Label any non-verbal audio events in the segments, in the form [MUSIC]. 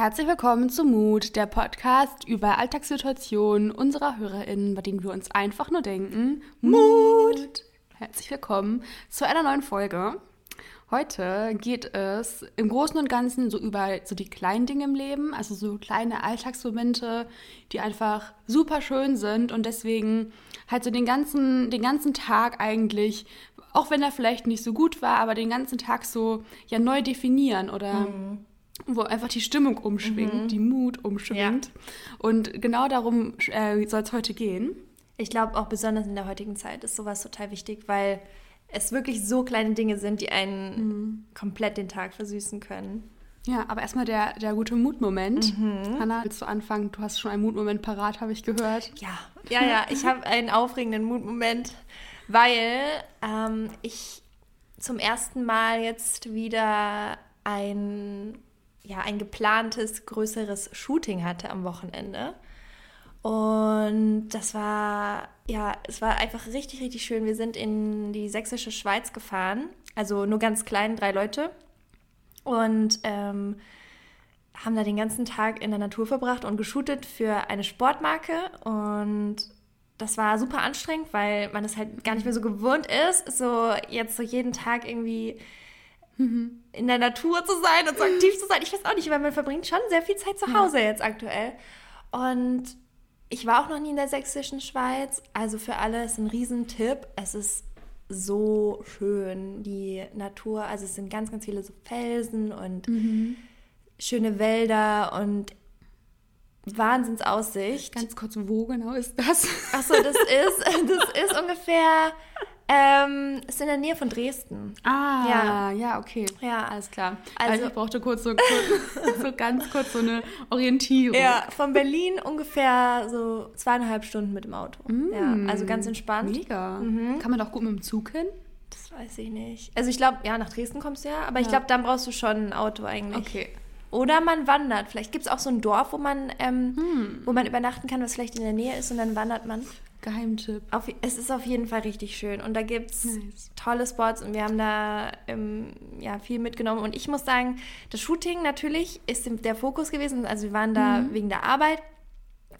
Herzlich willkommen zu Mut, der Podcast über Alltagssituationen unserer HörerInnen, bei denen wir uns einfach nur denken: Mut! Herzlich willkommen zu einer neuen Folge. Heute geht es im Großen und Ganzen so über so die kleinen Dinge im Leben, also so kleine Alltagsmomente, die einfach super schön sind und deswegen halt so den ganzen, den ganzen Tag eigentlich, auch wenn er vielleicht nicht so gut war, aber den ganzen Tag so ja neu definieren oder mhm. Wo einfach die Stimmung umschwingt, mhm. die Mut umschwingt. Ja. Und genau darum äh, soll es heute gehen. Ich glaube auch besonders in der heutigen Zeit ist sowas total wichtig, weil es wirklich so kleine Dinge sind, die einen mhm. komplett den Tag versüßen können. Ja, aber erstmal der, der gute Mutmoment. Mhm. Hanna, willst du anfangen? Du hast schon einen Mutmoment parat, habe ich gehört. Ja, ja, ja. Ich habe einen aufregenden Mutmoment, weil ähm, ich zum ersten Mal jetzt wieder ein, ja, ein geplantes, größeres Shooting hatte am Wochenende. Und das war, ja, es war einfach richtig, richtig schön. Wir sind in die sächsische Schweiz gefahren, also nur ganz klein, drei Leute. Und ähm, haben da den ganzen Tag in der Natur verbracht und geshootet für eine Sportmarke. Und das war super anstrengend, weil man es halt gar nicht mehr so gewohnt ist, so jetzt so jeden Tag irgendwie mhm. in der Natur zu sein und so aktiv zu sein. Ich weiß auch nicht, weil man verbringt schon sehr viel Zeit zu Hause ja. jetzt aktuell. Und ich war auch noch nie in der sächsischen Schweiz, also für alle ist ein Riesentipp. Es ist so schön, die Natur. Also es sind ganz, ganz viele so Felsen und mhm. schöne Wälder und Wahnsinnsaussicht. Ganz kurz, wo genau ist das? Achso, das ist, [LAUGHS] das ist ungefähr ähm, ist in der Nähe von Dresden. Ah, ja, ja okay. Ja, alles klar. Also, ich brauchte kurz so, kurz, [LAUGHS] so ganz kurz so eine Orientierung. Ja, von Berlin ungefähr so zweieinhalb Stunden mit dem Auto. Mm, ja, also ganz entspannt. Mega. Mhm. Kann man doch gut mit dem Zug hin? Das weiß ich nicht. Also ich glaube, ja, nach Dresden kommst du ja, aber ja. ich glaube, dann brauchst du schon ein Auto eigentlich. Okay. Oder man wandert. Vielleicht gibt es auch so ein Dorf, wo man, ähm, hm. wo man übernachten kann, was vielleicht in der Nähe ist und dann wandert man. Geheimtipp. Auf, es ist auf jeden Fall richtig schön und da gibt es nice. tolle Spots und wir haben da ähm, ja, viel mitgenommen. Und ich muss sagen, das Shooting natürlich ist der Fokus gewesen. Also wir waren da mhm. wegen der Arbeit,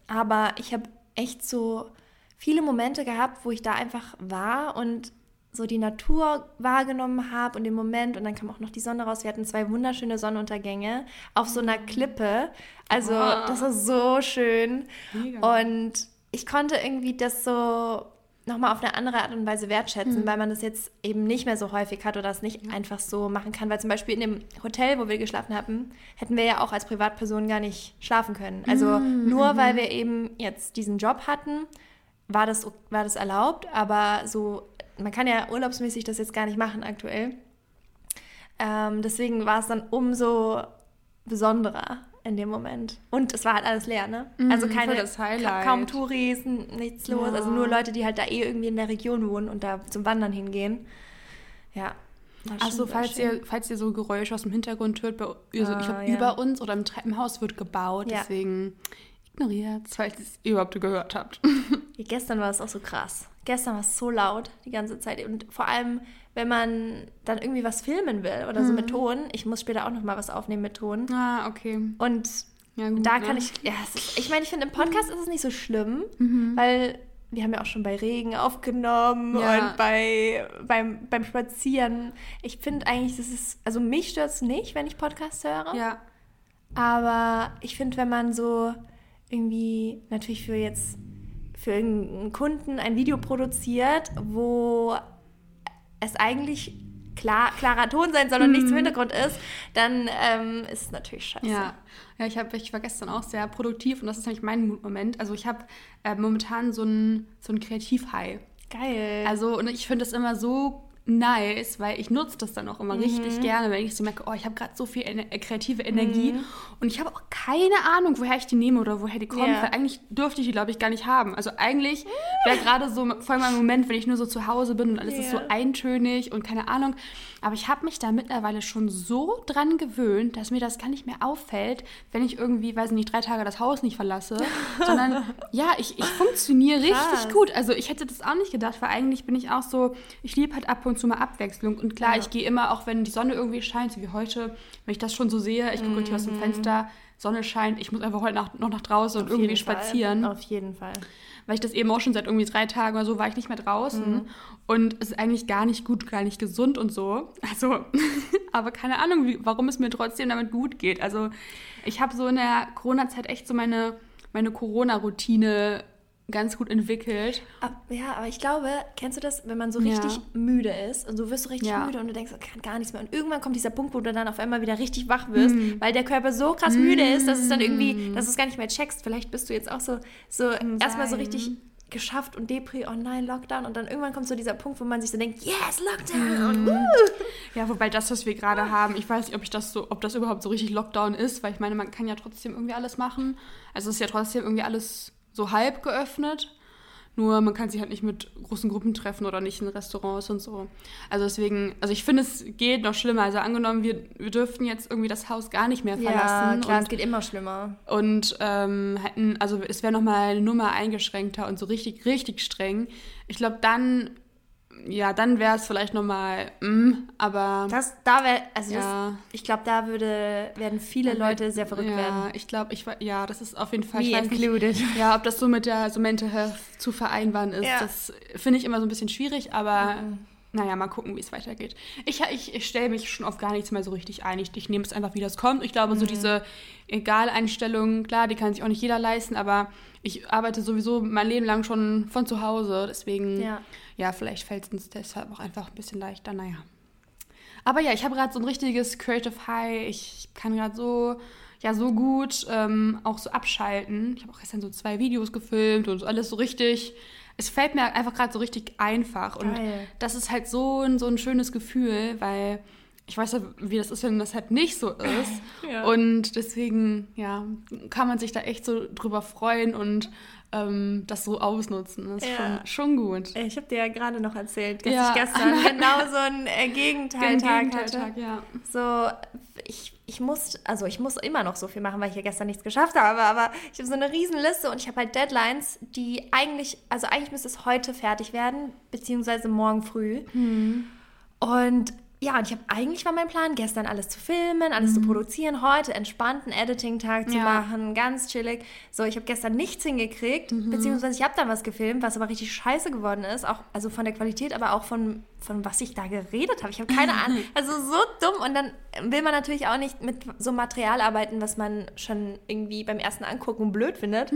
aber ich habe echt so viele Momente gehabt, wo ich da einfach war und so die Natur wahrgenommen habe und den Moment und dann kam auch noch die Sonne raus. Wir hatten zwei wunderschöne Sonnenuntergänge auf so einer Klippe. Also wow. das war so schön. Mega. Und ich konnte irgendwie das so nochmal auf eine andere Art und Weise wertschätzen, mhm. weil man das jetzt eben nicht mehr so häufig hat oder das nicht ja. einfach so machen kann. Weil zum Beispiel in dem Hotel, wo wir geschlafen haben, hätten wir ja auch als Privatperson gar nicht schlafen können. Also mhm. nur weil wir eben jetzt diesen Job hatten, war das, war das erlaubt, aber so, man kann ja urlaubsmäßig das jetzt gar nicht machen aktuell. Ähm, deswegen war es dann umso besonderer in dem Moment. Und es war halt alles leer, ne? Mhm, also keine, ka kaum Touris, nichts los. Ja. Also nur Leute, die halt da eh irgendwie in der Region wohnen und da zum Wandern hingehen. Ja. Also falls ihr, falls ihr so Geräusche aus dem Hintergrund hört, bei, also ah, ich glaube, ja. über uns oder im Treppenhaus wird gebaut, ja. deswegen ignoriert falls ihr es überhaupt gehört habt. gestern war es auch so krass. Gestern war es so laut die ganze Zeit und vor allem wenn man dann irgendwie was filmen will oder mhm. so mit mhm. Ton. Ich muss später auch noch mal was aufnehmen mit Ton. Ah, okay. Und ja, gut, da kann ne? ich, ja, ist, ich meine, ich finde, im Podcast ist es nicht so schlimm, mhm. weil wir haben ja auch schon bei Regen aufgenommen ja. und bei, beim, beim Spazieren. Ich finde eigentlich, das ist, also mich stört es nicht, wenn ich Podcasts höre. Ja. Aber ich finde, wenn man so irgendwie natürlich für jetzt für irgendeinen Kunden ein Video produziert, wo es eigentlich klar, klarer Ton sein soll und mhm. nichts im Hintergrund ist, dann ähm, ist es natürlich scheiße. Ja, ja ich, hab, ich war gestern auch sehr produktiv und das ist nämlich mein Moment. Also ich habe äh, momentan so ein, so ein Kreativ-High. Geil. Also und ich finde das immer so nice, weil ich nutze das dann auch immer mhm. richtig gerne, wenn ich so merke, oh, ich habe gerade so viel ener kreative Energie mhm. und ich habe auch keine Ahnung, woher ich die nehme oder woher die kommt, yeah. weil eigentlich dürfte ich die, glaube ich, gar nicht haben. Also eigentlich wäre gerade so voll mein Moment, wenn ich nur so zu Hause bin und alles yeah. ist so eintönig und keine Ahnung. Aber ich habe mich da mittlerweile schon so dran gewöhnt, dass mir das gar nicht mehr auffällt, wenn ich irgendwie, weiß nicht, drei Tage das Haus nicht verlasse, [LAUGHS] sondern ja, ich, ich funktioniere richtig gut. Also ich hätte das auch nicht gedacht, weil eigentlich bin ich auch so, ich liebe halt ab und zu mal Abwechslung. Und klar, ja. ich gehe immer, auch wenn die Sonne irgendwie scheint, so wie heute, wenn ich das schon so sehe, ich gucke mm. hier aus dem mhm. Fenster, Sonne scheint, ich muss einfach heute nach, noch nach draußen Auf und irgendwie Fall. spazieren. Auf jeden Fall. Weil ich das eben auch schon seit irgendwie drei Tagen oder so war ich nicht mehr draußen. Mhm. Und es ist eigentlich gar nicht gut, gar nicht gesund und so. Also, [LAUGHS] aber keine Ahnung, wie, warum es mir trotzdem damit gut geht. Also, ich habe so in der Corona-Zeit echt so meine, meine Corona-Routine ganz gut entwickelt. Ja, aber ich glaube, kennst du das, wenn man so Ja. richtig müde ist und du wirst so richtig Ja. müde und du denkst, ich kann gar nichts mehr. Und irgendwann kommt dieser Punkt, wo du dann auf einmal wieder richtig wach wirst, Mhm. weil der Körper so krass müde ist, dass es dann irgendwie, dass du es gar nicht mehr checkst. Vielleicht bist du jetzt auch so, so erstmal so richtig geschafft und Depri, oh nein, Lockdown. Und dann irgendwann kommt so dieser Punkt, wo man sich so denkt, yes, Lockdown. Und, uh. Ja, wobei das, was wir gerade haben, ich weiß nicht, ob ich das so, ob das überhaupt so richtig Lockdown ist, weil ich meine, man kann ja trotzdem irgendwie alles machen. Also es ist ja trotzdem irgendwie alles so halb geöffnet. Nur man kann sich halt nicht mit großen Gruppen treffen oder nicht in Restaurants und so. Also deswegen, also ich finde, es geht noch schlimmer. Also angenommen, wir, wir dürften jetzt irgendwie das Haus gar nicht mehr Ja, verlassen. klar, es und, geht immer schlimmer. und ähm, hätten, also es wäre nochmal eine Nummer eingeschränkter und so richtig, richtig streng. Ich glaube, dann, ja, dann wäre es vielleicht nochmal, mm, aber Das, da wäre, also das, ja. ich glaube, da würde, werden viele Leute sehr verrückt ja, werden. ich glaube, ich, ja, das ist auf jeden Fall, Me weiß nicht, included. ja, ob das so mit der so Mental Health zu vereinbaren ist, Ja. das finde ich immer so ein bisschen schwierig, aber naja, mal gucken, wie es weitergeht. Ich, ich, ich stelle mich schon auf gar nichts mehr so richtig ein. Ich, ich nehme es einfach, wie das kommt. Ich glaube, so diese Egal-Einstellung, klar, die kann sich auch nicht jeder leisten, aber ich arbeite sowieso mein Leben lang schon von zu Hause, deswegen, Ja. ja, vielleicht fällt es uns deshalb auch einfach ein bisschen leichter, naja. Aber ja, ich habe gerade so ein richtiges Creative High. Ich kann gerade so, ja, so gut ähm, auch so abschalten. Ich habe auch gestern so zwei Videos gefilmt und alles so richtig. Es fällt mir einfach gerade so richtig einfach. Und Geil. das ist halt so ein, so ein schönes Gefühl, weil ich weiß ja, wie das ist, wenn das halt nicht so ist. [LAUGHS] Ja. Und deswegen, ja, kann man sich da echt so drüber freuen und ähm, das so ausnutzen. Das ist Ja. schon, schon gut. Ich habe dir ja gerade noch erzählt, dass Ja. ich gestern [LAUGHS] genau so einen äh, Gegenteiltag hatte. Gegenteiltag, ja. So, ich, ich muss, also ich muss immer noch so viel machen, weil ich ja gestern nichts geschafft habe, aber ich habe so eine riesen Liste und ich habe halt Deadlines, die eigentlich, also eigentlich müsste es heute fertig werden, beziehungsweise morgen früh. Und ja, und ich habe eigentlich war mein Plan, gestern alles zu filmen, alles zu produzieren, heute entspannten Editing-Tag zu Ja. machen, ganz chillig. So, ich habe gestern nichts hingekriegt, beziehungsweise ich habe dann was gefilmt, was aber richtig scheiße geworden ist, auch also von der Qualität, aber auch von von was ich da geredet habe. Ich habe keine Ahnung, [LAUGHS] also so dumm und dann will man natürlich auch nicht mit so Material arbeiten, was man schon irgendwie beim ersten Angucken blöd findet.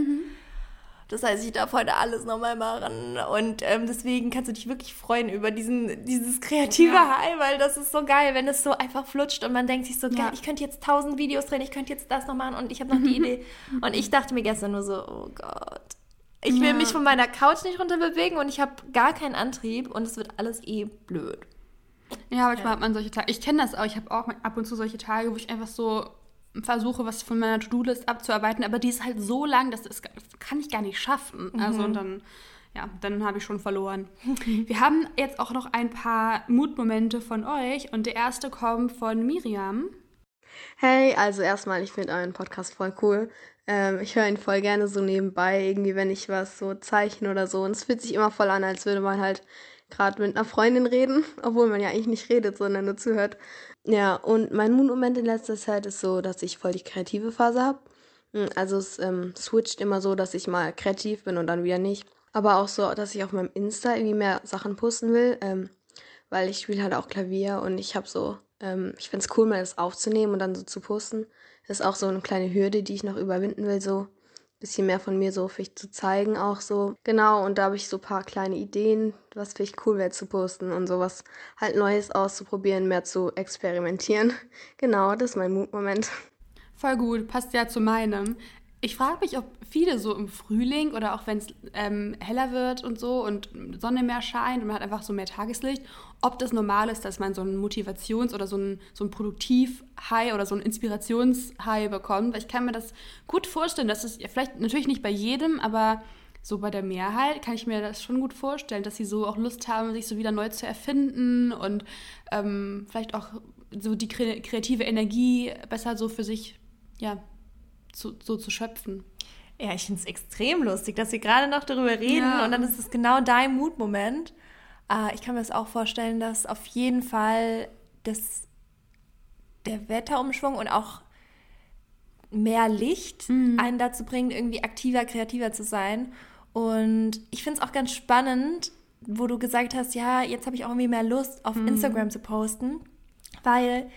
Das heißt, ich darf heute alles nochmal machen. Und ähm, deswegen kannst du dich wirklich freuen über diesen, dieses kreative Ja. High, weil das ist so geil, wenn es so einfach flutscht und man denkt sich so, Ja. geil, ich könnte jetzt tausend Videos drehen, ich könnte jetzt das noch machen und ich habe noch die [LAUGHS] Idee. Und ich dachte mir gestern nur so, oh Gott. Ich will Ja. mich von meiner Couch nicht runterbewegen und ich habe gar keinen Antrieb und es wird alles eh blöd. Ja, manchmal hat man solche Tage. Ich kenne das auch. Ich habe auch ab und zu solche Tage, wo ich einfach so versuche, was von meiner To-Do-List abzuarbeiten, aber die ist halt so lang, dass das, das kann ich gar nicht schaffen. Also und dann, ja, dann habe ich schon verloren. [LAUGHS] Wir haben jetzt auch noch ein paar Mutmomente von euch und der erste kommt von Miriam. Hey, also erstmal, ich finde euren Podcast voll cool. Ähm, ich höre ihn voll gerne so nebenbei, irgendwie, wenn ich was so zeichne oder so. Und es fühlt sich immer voll an, als würde man halt gerade mit einer Freundin reden, [LAUGHS] obwohl man ja eigentlich nicht redet, sondern nur zuhört. Ja, und mein Mood-Moment in letzter Zeit ist so, dass ich voll die kreative Phase habe. Also es ähm, switcht immer so, dass ich mal kreativ bin und dann wieder nicht. Aber auch so, dass ich auf meinem Insta irgendwie mehr Sachen posten will, ähm, weil ich spiele halt auch Klavier und ich habe so, ähm, ich finde es cool, mal das aufzunehmen und dann so zu posten. Das ist auch so eine kleine Hürde, die ich noch überwinden will, so bisschen mehr von mir so für ich zu zeigen auch so. Genau, und da habe ich so ein paar kleine Ideen, was für ich cool wäre zu posten und sowas halt Neues auszuprobieren, mehr zu experimentieren. [LAUGHS] Genau, das ist mein Mutmoment. Voll gut, passt ja zu meinem. Ich frage mich, ob viele so im Frühling oder auch wenn es ähm, heller wird und so und Sonne mehr scheint und man hat einfach so mehr Tageslicht, ob das normal ist, dass man so ein Motivations- oder so ein, so ein Produktiv-High oder so ein Inspirations-High bekommt. Weil ich kann mir das gut vorstellen, dass es vielleicht natürlich nicht bei jedem, aber so bei der Mehrheit kann ich mir das schon gut vorstellen, dass sie so auch Lust haben, sich so wieder neu zu erfinden und ähm, vielleicht auch so die kre kreative Energie besser so für sich, ja, zu, so zu schöpfen. Ja, ich finde es extrem lustig, dass wir gerade noch darüber reden Ja. und dann ist es genau dein Mutmoment. Äh, ich kann mir das auch vorstellen, dass auf jeden Fall das, der Wetterumschwung und auch mehr Licht Mhm. einen dazu bringt, irgendwie aktiver, kreativer zu sein. Und ich finde es auch ganz spannend, wo du gesagt hast, ja, jetzt habe ich auch irgendwie mehr Lust, auf Mhm. Instagram zu posten, weil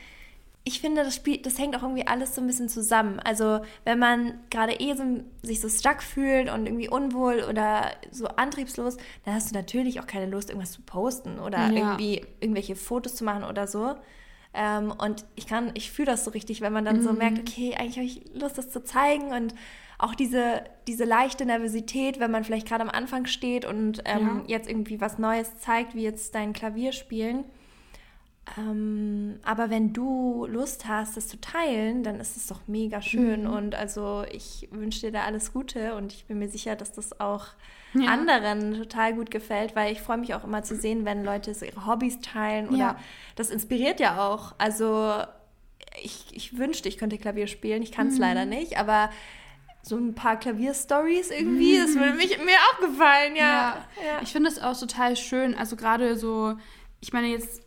ich finde, das, Spiel, das hängt auch irgendwie alles so ein bisschen zusammen. Also wenn man gerade eh so, sich so stuck fühlt und irgendwie unwohl oder so antriebslos, dann hast du natürlich auch keine Lust, irgendwas zu posten oder Ja. irgendwie irgendwelche Fotos zu machen oder so. Ähm, und ich kann, ich fühle das so richtig, wenn man dann so merkt, okay, eigentlich habe ich Lust, das zu zeigen und auch diese, diese leichte Nervosität, wenn man vielleicht gerade am Anfang steht und ähm, Ja. jetzt irgendwie was Neues zeigt, wie jetzt dein Klavierspielen. Ähm, aber wenn du Lust hast, das zu teilen, dann ist es doch mega schön. Mhm. Und also ich wünsche dir da alles Gute und ich bin mir sicher, dass das auch Ja. anderen total gut gefällt, weil ich freue mich auch immer zu sehen, wenn Leute so ihre Hobbys teilen oder Ja. das inspiriert ja auch. Also ich, ich wünschte, ich könnte Klavier spielen. Ich kann es leider nicht, aber so ein paar Klavierstories irgendwie, das würde mich, mir auch gefallen, ja. Ja, ich finde es auch total schön. Also gerade so, ich meine, jetzt,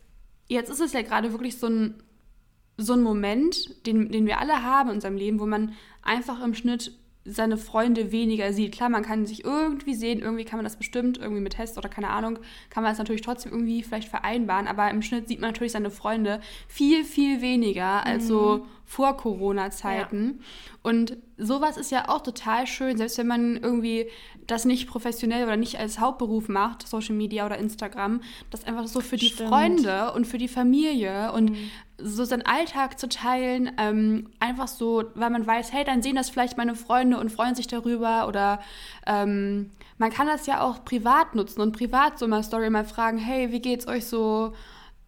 jetzt ist es ja gerade wirklich so ein, so ein Moment, den, den wir alle haben in unserem Leben, wo man einfach im Schnitt seine Freunde weniger sieht. Klar, man kann sich irgendwie sehen, irgendwie kann man das bestimmt, irgendwie mit Test oder keine Ahnung, kann man das natürlich trotzdem irgendwie vielleicht vereinbaren, aber im Schnitt sieht man natürlich seine Freunde viel, viel weniger als so vor Corona-Zeiten. Und sowas ist ja auch total schön, selbst wenn man irgendwie das nicht professionell oder nicht als Hauptberuf macht, Social Media oder Instagram, das einfach so für die Stimmt. Freunde und für die Familie und so seinen Alltag zu teilen, ähm, einfach so, weil man weiß, hey, dann sehen das vielleicht meine Freunde und freuen sich darüber oder ähm, man kann das ja auch privat nutzen und privat so mal Story mal fragen, hey, wie geht's euch so?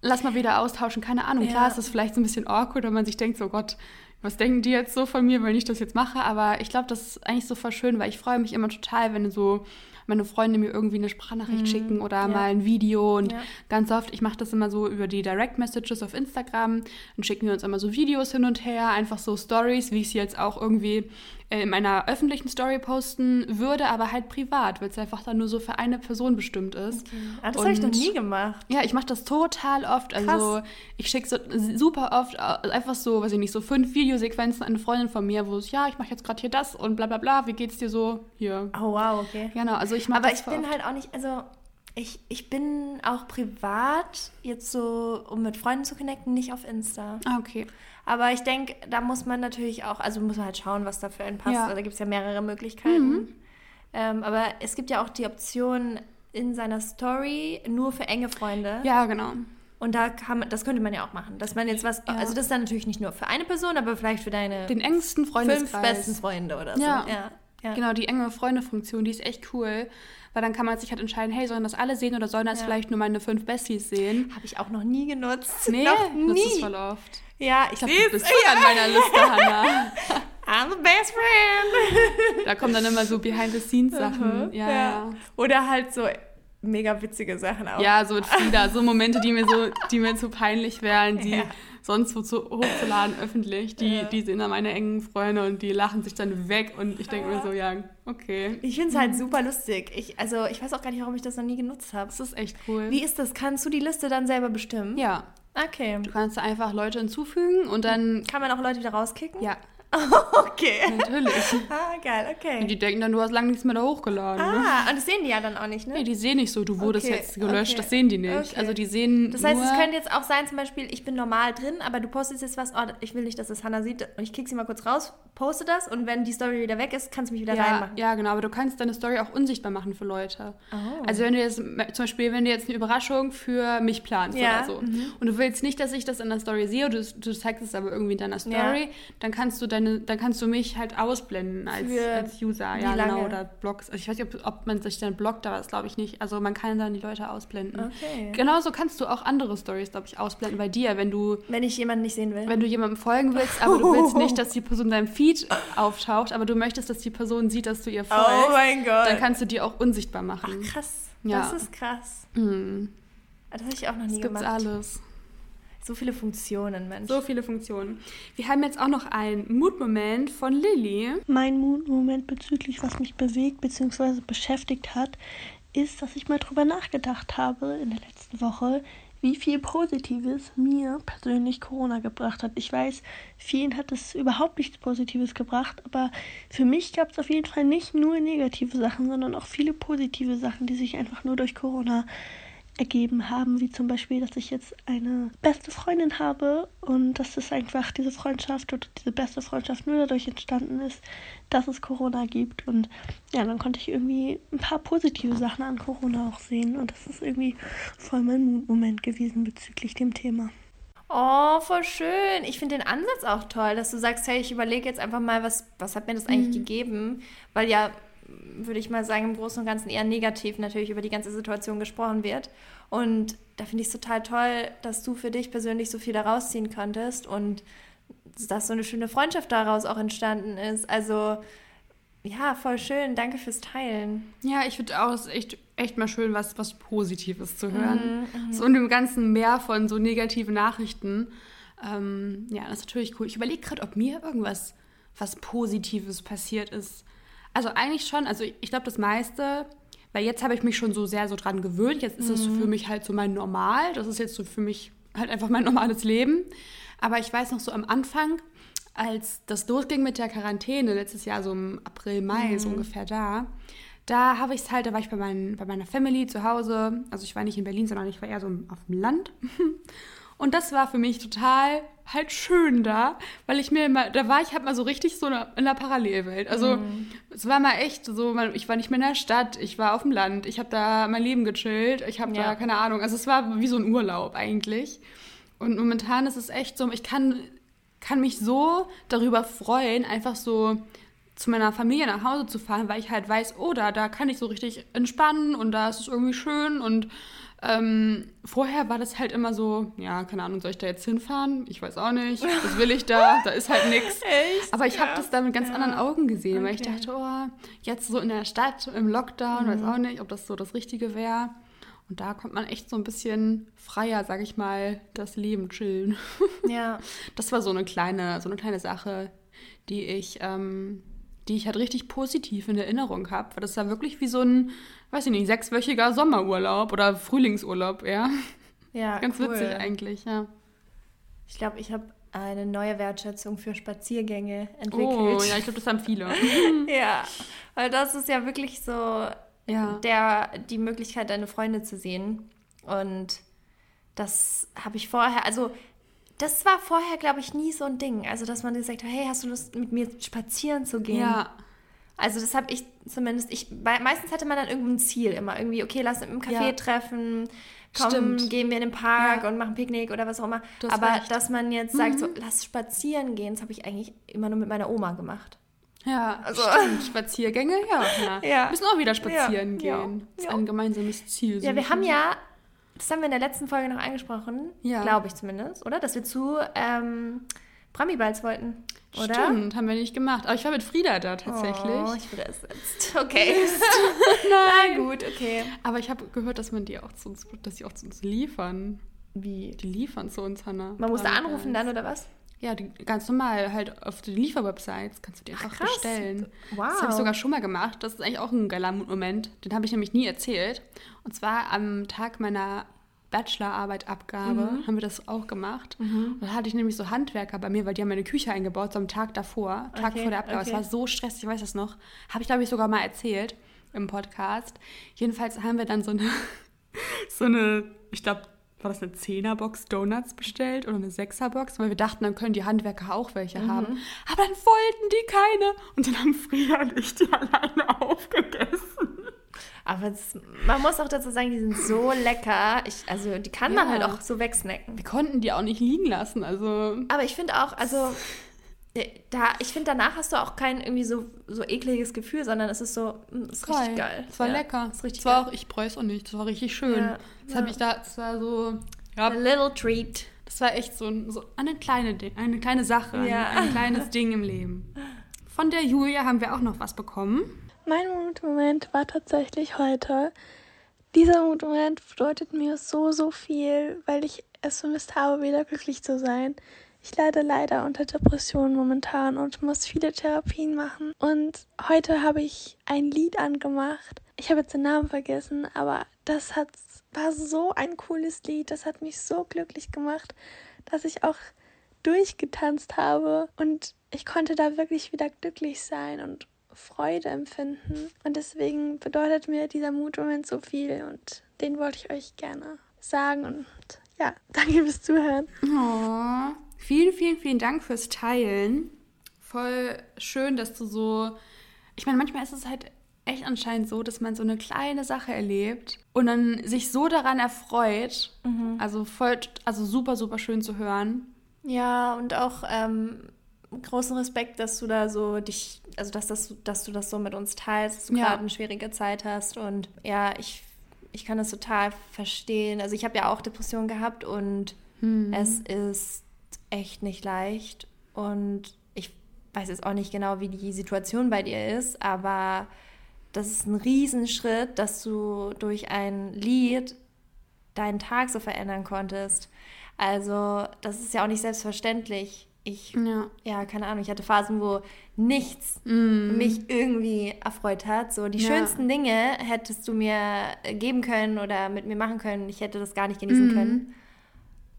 Lass mal wieder austauschen, keine Ahnung. Ja. Klar ist das vielleicht so ein bisschen awkward, wenn man sich denkt, so Gott, was denken die jetzt so von mir, wenn ich das jetzt mache? Aber ich glaube, das ist eigentlich so voll schön, weil ich freue mich immer total, wenn so meine Freunde mir irgendwie eine Sprachnachricht schicken oder Mhm. Ja. mal ein Video und Ja. ganz oft, ich mache das immer so über die Direct Messages auf Instagram, dann schicken wir uns immer so Videos hin und her, einfach so Stories, wie ich sie jetzt auch irgendwie in meiner öffentlichen Story posten würde, aber halt privat, weil es einfach dann nur so für eine Person bestimmt ist. Ah, das habe ich noch nie gemacht. Ja, ich mache das total oft. Also Krass. ich schicke so super oft äh, einfach so, weiß ich nicht, so fünf Videosequenzen an eine Freundin von mir, wo es, ja, ich mache jetzt gerade hier das und bla bla bla, wie geht's dir so? Hier. Oh, wow, okay. Genau, also ich mache Aber das ich voll bin oft. halt auch nicht, also ich, ich bin auch privat jetzt so, um mit Freunden zu connecten, nicht auf Insta. Ah, okay. Aber ich denke, da muss man natürlich auch, also muss man halt schauen, was da für einen passt. Ja. Da gibt es ja mehrere Möglichkeiten. Ähm, aber es gibt ja auch die Option in seiner Story nur für enge Freunde. Ja, genau. Und da kann man, das könnte man ja auch machen. Dass man jetzt was, Ja. also das ist dann natürlich nicht nur für eine Person, aber vielleicht für deine Den engsten fünf besten Freunde oder so. Ja. ja. Ja. Genau, die enge Freunde-Funktion, die ist echt cool. Weil dann kann man sich halt entscheiden, hey, sollen das alle sehen oder sollen das Ja. vielleicht nur meine fünf Besties sehen? Habe ich auch noch nie genutzt. Nee, noch das ist nie. voll oft. Ja, ich Ich glaube, du bist schon an meiner Liste, [LAUGHS] Hannah. I'm the best friend. Da kommen dann immer so Behind-the-Scenes-Sachen. Ja, ja. Oder halt so mega witzige Sachen auch. Ja, so Frieda, so Momente, die mir so, die mir zu peinlich wären, die Ja. Sonst wo zu hochzuladen öffentlich, die, Ja. die sehen dann meine engen Freunde und die lachen sich dann weg und ich denke mir so, ja, okay. Ich finde es halt super lustig. Ich, also ich weiß auch gar nicht, warum ich das noch nie genutzt habe. Das ist echt cool. Wie ist das? Kannst du die Liste dann selber bestimmen? Ja, Okay. du kannst da einfach Leute hinzufügen und dann, Kann man auch Leute wieder rauskicken? ja, [LAUGHS] Okay. natürlich. Ah, geil, okay. Und die denken dann, du hast lange nichts mehr da hochgeladen. Ne? ah, und das sehen die ja dann auch nicht, ne? Nee, die sehen nicht so, du wurdest Okay, jetzt gelöscht, okay, das sehen die nicht. okay. Also die sehen Das heißt, nur, es könnte jetzt auch sein, zum Beispiel, ich bin normal drin, aber du postest jetzt was, oh, ich will nicht, dass es Hannah sieht, und ich kick sie mal kurz raus, poste das und wenn die Story wieder weg ist, kannst du mich wieder ja, reinmachen. ja, genau, aber du kannst deine Story auch unsichtbar machen für Leute. Oh. Also wenn du jetzt, zum Beispiel, wenn du jetzt eine Überraschung für mich planst Ja, oder so mhm. und du willst nicht, dass ich das in der Story sehe, du, du zeigst es aber irgendwie in deiner Story, dann kannst du deine, dann kannst du mich halt ausblenden als, als User, ja genau, lange? oder Blogs. Also ich weiß nicht, ob, ob man sich dann blockt, aber das glaube ich nicht. Also man kann dann die Leute ausblenden. Okay. Genauso kannst du auch andere Stories, glaube ich, ausblenden bei dir, wenn du Wenn ich jemanden nicht sehen will. wenn du jemandem folgen willst, aber du willst nicht, dass die Person in deinem Feed auftaucht, aber du möchtest, dass die Person sieht, dass du ihr folgst, oh mein Gott. dann kannst du die auch unsichtbar machen. krass. Ja. Das ist krass. Hm. Das habe ich auch noch nie Das gibt's gemacht. alles. So viele Funktionen, Mensch. So viele Funktionen. Wir haben jetzt auch noch einen Mutmoment von Lilly. Mein Moment bezüglich, was mich bewegt bzw. beschäftigt hat, ist, dass ich mal drüber nachgedacht habe in der letzten Woche, wie viel Positives mir persönlich Corona gebracht hat. Ich weiß, vielen hat es überhaupt nichts Positives gebracht, aber für mich gab es auf jeden Fall nicht nur negative Sachen, sondern auch viele positive Sachen, die sich einfach nur durch Corona ergeben haben, wie zum Beispiel, dass ich jetzt eine beste Freundin habe und dass es einfach diese Freundschaft oder diese beste Freundschaft nur dadurch entstanden ist, dass es Corona gibt. Und ja, dann konnte ich irgendwie ein paar positive Sachen an Corona auch sehen und das ist irgendwie voll mein Moment gewesen bezüglich dem Thema. Oh, voll schön. Ich finde den Ansatz auch toll, dass du sagst, hey, ich überlege jetzt einfach mal, was, was hat mir das eigentlich mhm. gegeben? Weil ja würde ich mal sagen, im Großen und Ganzen eher negativ natürlich über die ganze Situation gesprochen wird. Und da finde ich es total toll, dass du für dich persönlich so viel daraus ziehen konntest und dass so eine schöne Freundschaft daraus auch entstanden ist. Also ja, voll schön. Danke fürs Teilen. Ja, ich finde auch, es ist echt, echt mal schön, was, was Positives zu hören. Mhm, mhm. so in dem ganzen Meer von so negativen Nachrichten. Ähm, ja, das ist natürlich cool. Ich überlege gerade, ob mir irgendwas was Positives passiert ist. Also eigentlich schon, also ich glaube das meiste, weil jetzt habe ich mich schon so sehr so dran gewöhnt. Jetzt ist es mhm. für mich halt so mein Normal. Das ist jetzt so für mich halt einfach mein normales Leben. Aber ich weiß noch so am Anfang, als das losging mit der Quarantäne, letztes Jahr so im April, Mai, mhm. so ungefähr da, da habe ich es halt, da war ich bei, mein, bei meiner Family zu Hause. Also ich war nicht in Berlin, sondern ich war eher so auf dem Land. [LAUGHS] Und das war für mich total halt schön da, weil ich mir immer, da war ich halt mal so richtig so in der Parallelwelt. Also mhm. es war mal echt so, ich war nicht mehr in der Stadt, ich war auf dem Land, ich habe da mein Leben gechillt, ich habe ja. da keine Ahnung, also es war wie so ein Urlaub eigentlich. Und momentan ist es echt so, ich kann, kann mich so darüber freuen, einfach so zu meiner Familie nach Hause zu fahren, weil ich halt weiß, oh, da, da kann ich so richtig entspannen und da ist es irgendwie schön und ähm, vorher war das halt immer so, ja, keine Ahnung, soll ich da jetzt hinfahren? Ich weiß auch nicht. Was will ich da? Da ist halt nichts. [LAUGHS] Aber ich ja. habe das da mit ganz ja. anderen Augen gesehen, okay. weil ich dachte, oh, jetzt so in der Stadt, im Lockdown, mhm. weiß auch nicht, ob das so das Richtige wäre. Und da kommt man echt so ein bisschen freier, sag ich mal, das Leben chillen. Ja. [LAUGHS] Das war so eine kleine, so eine kleine Sache, die ich, ähm, die ich halt richtig positiv in Erinnerung habe. Weil das war wirklich wie so ein weiß ich nicht, sechswöchiger Sommerurlaub oder Frühlingsurlaub, ja. Ja, [LAUGHS] Ganz cool. witzig eigentlich, ja. Ich glaube, ich habe eine neue Wertschätzung für Spaziergänge entwickelt. Oh, ja, ich glaube, das haben viele. [LAUGHS] ja, weil das ist ja wirklich so ja. Der, die Möglichkeit, deine Freunde zu sehen. Und das habe ich vorher, also das war vorher, glaube ich, nie so ein Ding. Also, dass man gesagt hat, hey, hast du Lust, mit mir spazieren zu gehen? Ja. Also das habe ich zumindest, ich, meistens hatte man dann irgendein Ziel immer. Irgendwie, okay, lass uns im Café ja. treffen, komm, Stimmt. gehen wir in den Park ja. und machen Picknick oder was auch immer. Aber recht. dass man jetzt mhm. sagt, so, lass spazieren gehen, das habe ich eigentlich immer nur mit meiner Oma gemacht. Ja, also stimmt. Spaziergänge, ja. ja. [LAUGHS] ja. Wir müssen auch wieder spazieren gehen. Das ist ein gemeinsames Ziel. So ja, wir haben ja, das haben wir in der letzten Folge noch angesprochen, glaube ich zumindest, oder? Dass wir zu ähm, Promi-Balls wollten. Oder? Stimmt, haben wir nicht gemacht. Aber ich war mit Frieda da tatsächlich. Oh, ich wurde ersetzt. [LAUGHS] Okay. [LAUGHS] Nein. Na gut, okay. Aber ich habe gehört, dass man die auch zu uns, dass die auch zu uns liefern. Wie? Die liefern zu uns, Hannah. Man muss da anrufen dann, oder was? Ja, die, ganz normal, halt auf den Lieferwebsites kannst du die einfach Ach, bestellen. Wow. Das habe ich sogar schon mal gemacht. Das ist eigentlich auch ein geiler Moment. Den habe ich nämlich nie erzählt. Und zwar am Tag meiner Bachelorarbeitabgabe mhm. haben wir das auch gemacht. Mhm. Da hatte ich nämlich so Handwerker bei mir, weil die haben meine Küche eingebaut, so am Tag davor, Tag okay, vor der Abgabe. Okay. Es war so stressig, ich weiß das noch. Habe ich, glaube ich, sogar mal erzählt im Podcast. Jedenfalls haben wir dann so eine, [LAUGHS] so eine, ich glaube, war das eine Zehnerbox Donuts bestellt oder eine Sechserbox, weil wir dachten, dann können die Handwerker auch welche mhm. haben. Aber dann wollten die keine. Und dann haben Frieda und ich die alleine aufgegessen. Aber das, man muss auch dazu sagen, die sind so lecker. Ich, also die kann man halt auch so wegsnacken. Wir konnten die auch nicht liegen lassen. Also. Aber ich finde auch, also da, ich finde, danach hast du auch kein irgendwie so, so ekliges Gefühl, sondern es ist so, es ist Voll. richtig geil. Es war ja, lecker. Es ist richtig das war geil. auch, ich bereue es auch nicht. Das war richtig schön. Ja, das ja. habe ich da, das war so. Ja, A little treat. Das war echt so, so eine kleine eine kleine Sache, ja. ein, ein kleines Ding im Leben. Von der Julia haben wir auch noch was bekommen. Mein Mutmoment war tatsächlich heute. Dieser Mutmoment bedeutet mir so, so viel, weil ich es vermisst habe, wieder glücklich zu sein. Ich leide leider unter Depressionen momentan und muss viele Therapien machen. Und heute habe ich ein Lied angemacht. ich habe jetzt den Namen vergessen, aber das hat, war so ein cooles Lied. Das hat mich so glücklich gemacht, dass ich auch durchgetanzt habe und ich konnte da wirklich wieder glücklich sein und Freude empfinden. Und deswegen bedeutet mir dieser Mutmoment so viel und den wollte ich euch gerne sagen. Und ja, [LAUGHS] danke fürs Zuhören. Oh, vielen, vielen, vielen Dank fürs Teilen. Voll schön, dass du so. Ich meine, manchmal ist es halt echt anscheinend so, dass man so eine kleine Sache erlebt und dann sich so daran erfreut. Mhm. Also voll, also super, super schön zu hören. Ja, und auch ähm, großen Respekt, dass du da so dich, also dass, das, dass du das so mit uns teilst, dass du ja. gerade eine schwierige Zeit hast. Und ja, ich, ich kann das total verstehen. Also ich habe ja auch Depressionen gehabt und hm. es ist echt nicht leicht. Und ich weiß jetzt auch nicht genau, wie die Situation bei dir ist, aber das ist ein Riesenschritt, dass du durch ein Lied deinen Tag so verändern konntest. Also, das ist ja auch nicht selbstverständlich. Ich, ja. ja, keine Ahnung, ich hatte Phasen, wo nichts mm. mich irgendwie erfreut hat. So, die ja. schönsten Dinge hättest du mir geben können oder mit mir machen können. Ich hätte das gar nicht genießen mm. können.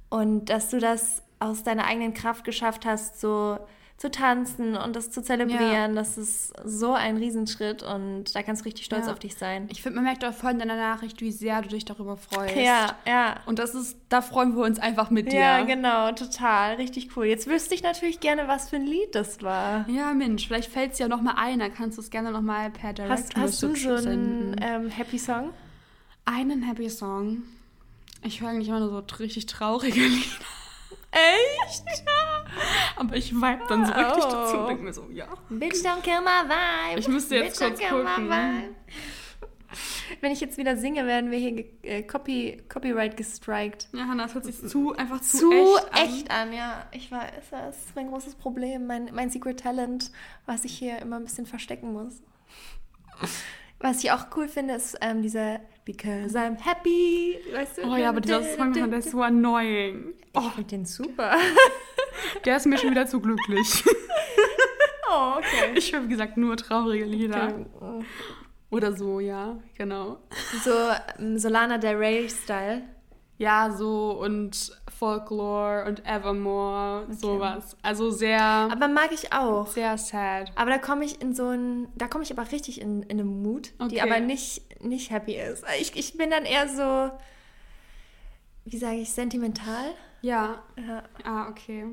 Und dass du das aus deiner eigenen Kraft geschafft hast, so zu tanzen und das zu zelebrieren, ja. das ist so ein Riesenschritt und da kannst du richtig stolz ja. auf dich sein. Ich finde, man merkt auch voll in deiner Nachricht, wie sehr du dich darüber freust. Ja, ja. Und das ist, da freuen wir uns einfach mit dir. Ja, genau, total, richtig cool. Jetzt wüsste ich natürlich gerne, was für ein Lied das war. Ja, Mensch, vielleicht fällt es ja noch mal ein, dann kannst du es gerne noch mal per Direct Hast, hast du so einen ähm, Happy Song? Einen Happy Song? Ich höre eigentlich immer nur so richtig traurige [LAUGHS] Lieder. Echt? Ja. Aber ich vibe dann so richtig oh. dazu und denke mir so, ja. Bitch, don't kill my vibe. Ich müsste jetzt Bitch, kurz gucken. Wenn ich jetzt wieder singe, werden wir hier äh, Copy, Copyright gestrikt. Ja, Hannah, das hört sich zu, einfach zu, zu echt, echt an. an. Ja, ich weiß, das ist mein großes Problem, mein, mein Secret Talent, was ich hier immer ein bisschen verstecken muss. Was ich auch cool finde, ist ähm, dieser Because I'm happy. Weißt du? Oh ja, aber dieser Song, der ist so annoying. Oh. Ich finde den super. [LAUGHS] Der ist mir schon wieder zu glücklich. [LAUGHS] Oh, okay. Ich wie gesagt, nur traurige Lieder. Okay. Oder so, ja, genau. So um, Solana Del Rey-Style. Ja, so und Folklore und Evermore, okay. sowas. Also sehr. Aber mag ich auch. Sehr sad. Aber da komme ich in so ein. Da komme ich aber richtig in, in eine Mut, okay. die aber nicht, nicht happy ist. Ich, ich bin dann eher so. Wie sage ich, sentimental? Ja. ja. Ah, okay.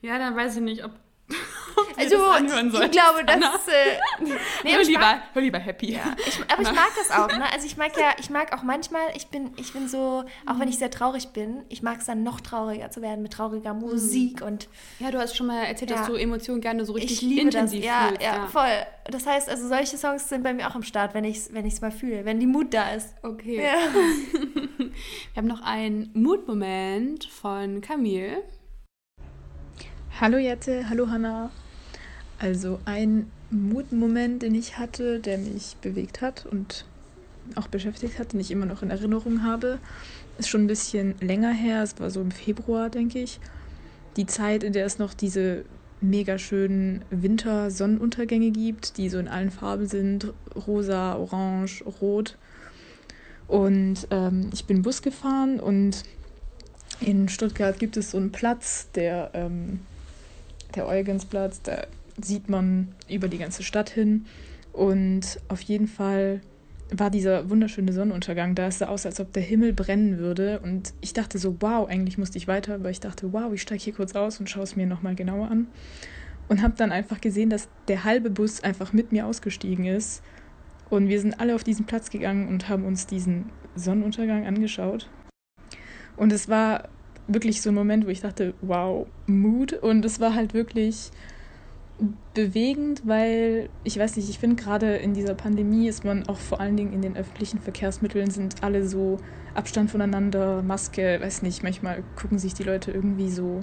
Ja, dann weiß ich nicht, ob [LAUGHS] also, ich glaube, das. Äh, nee, hör, lieber, hör lieber happy. Ja. Ich, aber ich mag das auch, ne? Also ich mag ja, ich mag auch manchmal, ich bin, ich bin so, auch wenn ich sehr traurig bin, ich mag es dann noch trauriger zu werden mit trauriger mhm. Musik und. Ja, du hast schon mal erzählt, ja. dass du Emotionen gerne so richtig ich liebe intensiv das. Ja, ja, ja, voll. Das heißt, also solche Songs sind bei mir auch am Start, wenn ich es wenn mal fühle, wenn die Mut da ist. Okay. Ja. [LAUGHS] Wir haben noch einen Mutmoment von Camille. Hallo Jette, hallo Hanna. Also ein Mutmoment, den ich hatte, der mich bewegt hat und auch beschäftigt hat, den ich immer noch in Erinnerung habe, ist schon ein bisschen länger her. Es war so im Februar, denke ich. Die Zeit, in der es noch diese mega schönen Winter-Sonnenuntergänge gibt, die so in allen Farben sind: rosa, orange, rot. Und ähm, ich bin Bus gefahren und in Stuttgart gibt es so einen Platz, der ähm, der Eugensplatz, da sieht man über die ganze Stadt hin. Und auf jeden Fall war dieser wunderschöne Sonnenuntergang da. Es sah aus, als ob der Himmel brennen würde. Und ich dachte so, wow, eigentlich musste ich weiter, aber ich dachte, wow, ich steige hier kurz aus und schaue es mir nochmal genauer an. Und habe dann einfach gesehen, dass der halbe Bus einfach mit mir ausgestiegen ist. Und wir sind alle auf diesen Platz gegangen und haben uns diesen Sonnenuntergang angeschaut. Und es war wirklich so ein Moment, wo ich dachte, wow, Mut. Und es war halt wirklich bewegend, weil ich weiß nicht, ich finde gerade in dieser Pandemie ist man auch vor allen Dingen in den öffentlichen Verkehrsmitteln sind alle so Abstand voneinander, Maske, weiß nicht, manchmal gucken sich die Leute irgendwie so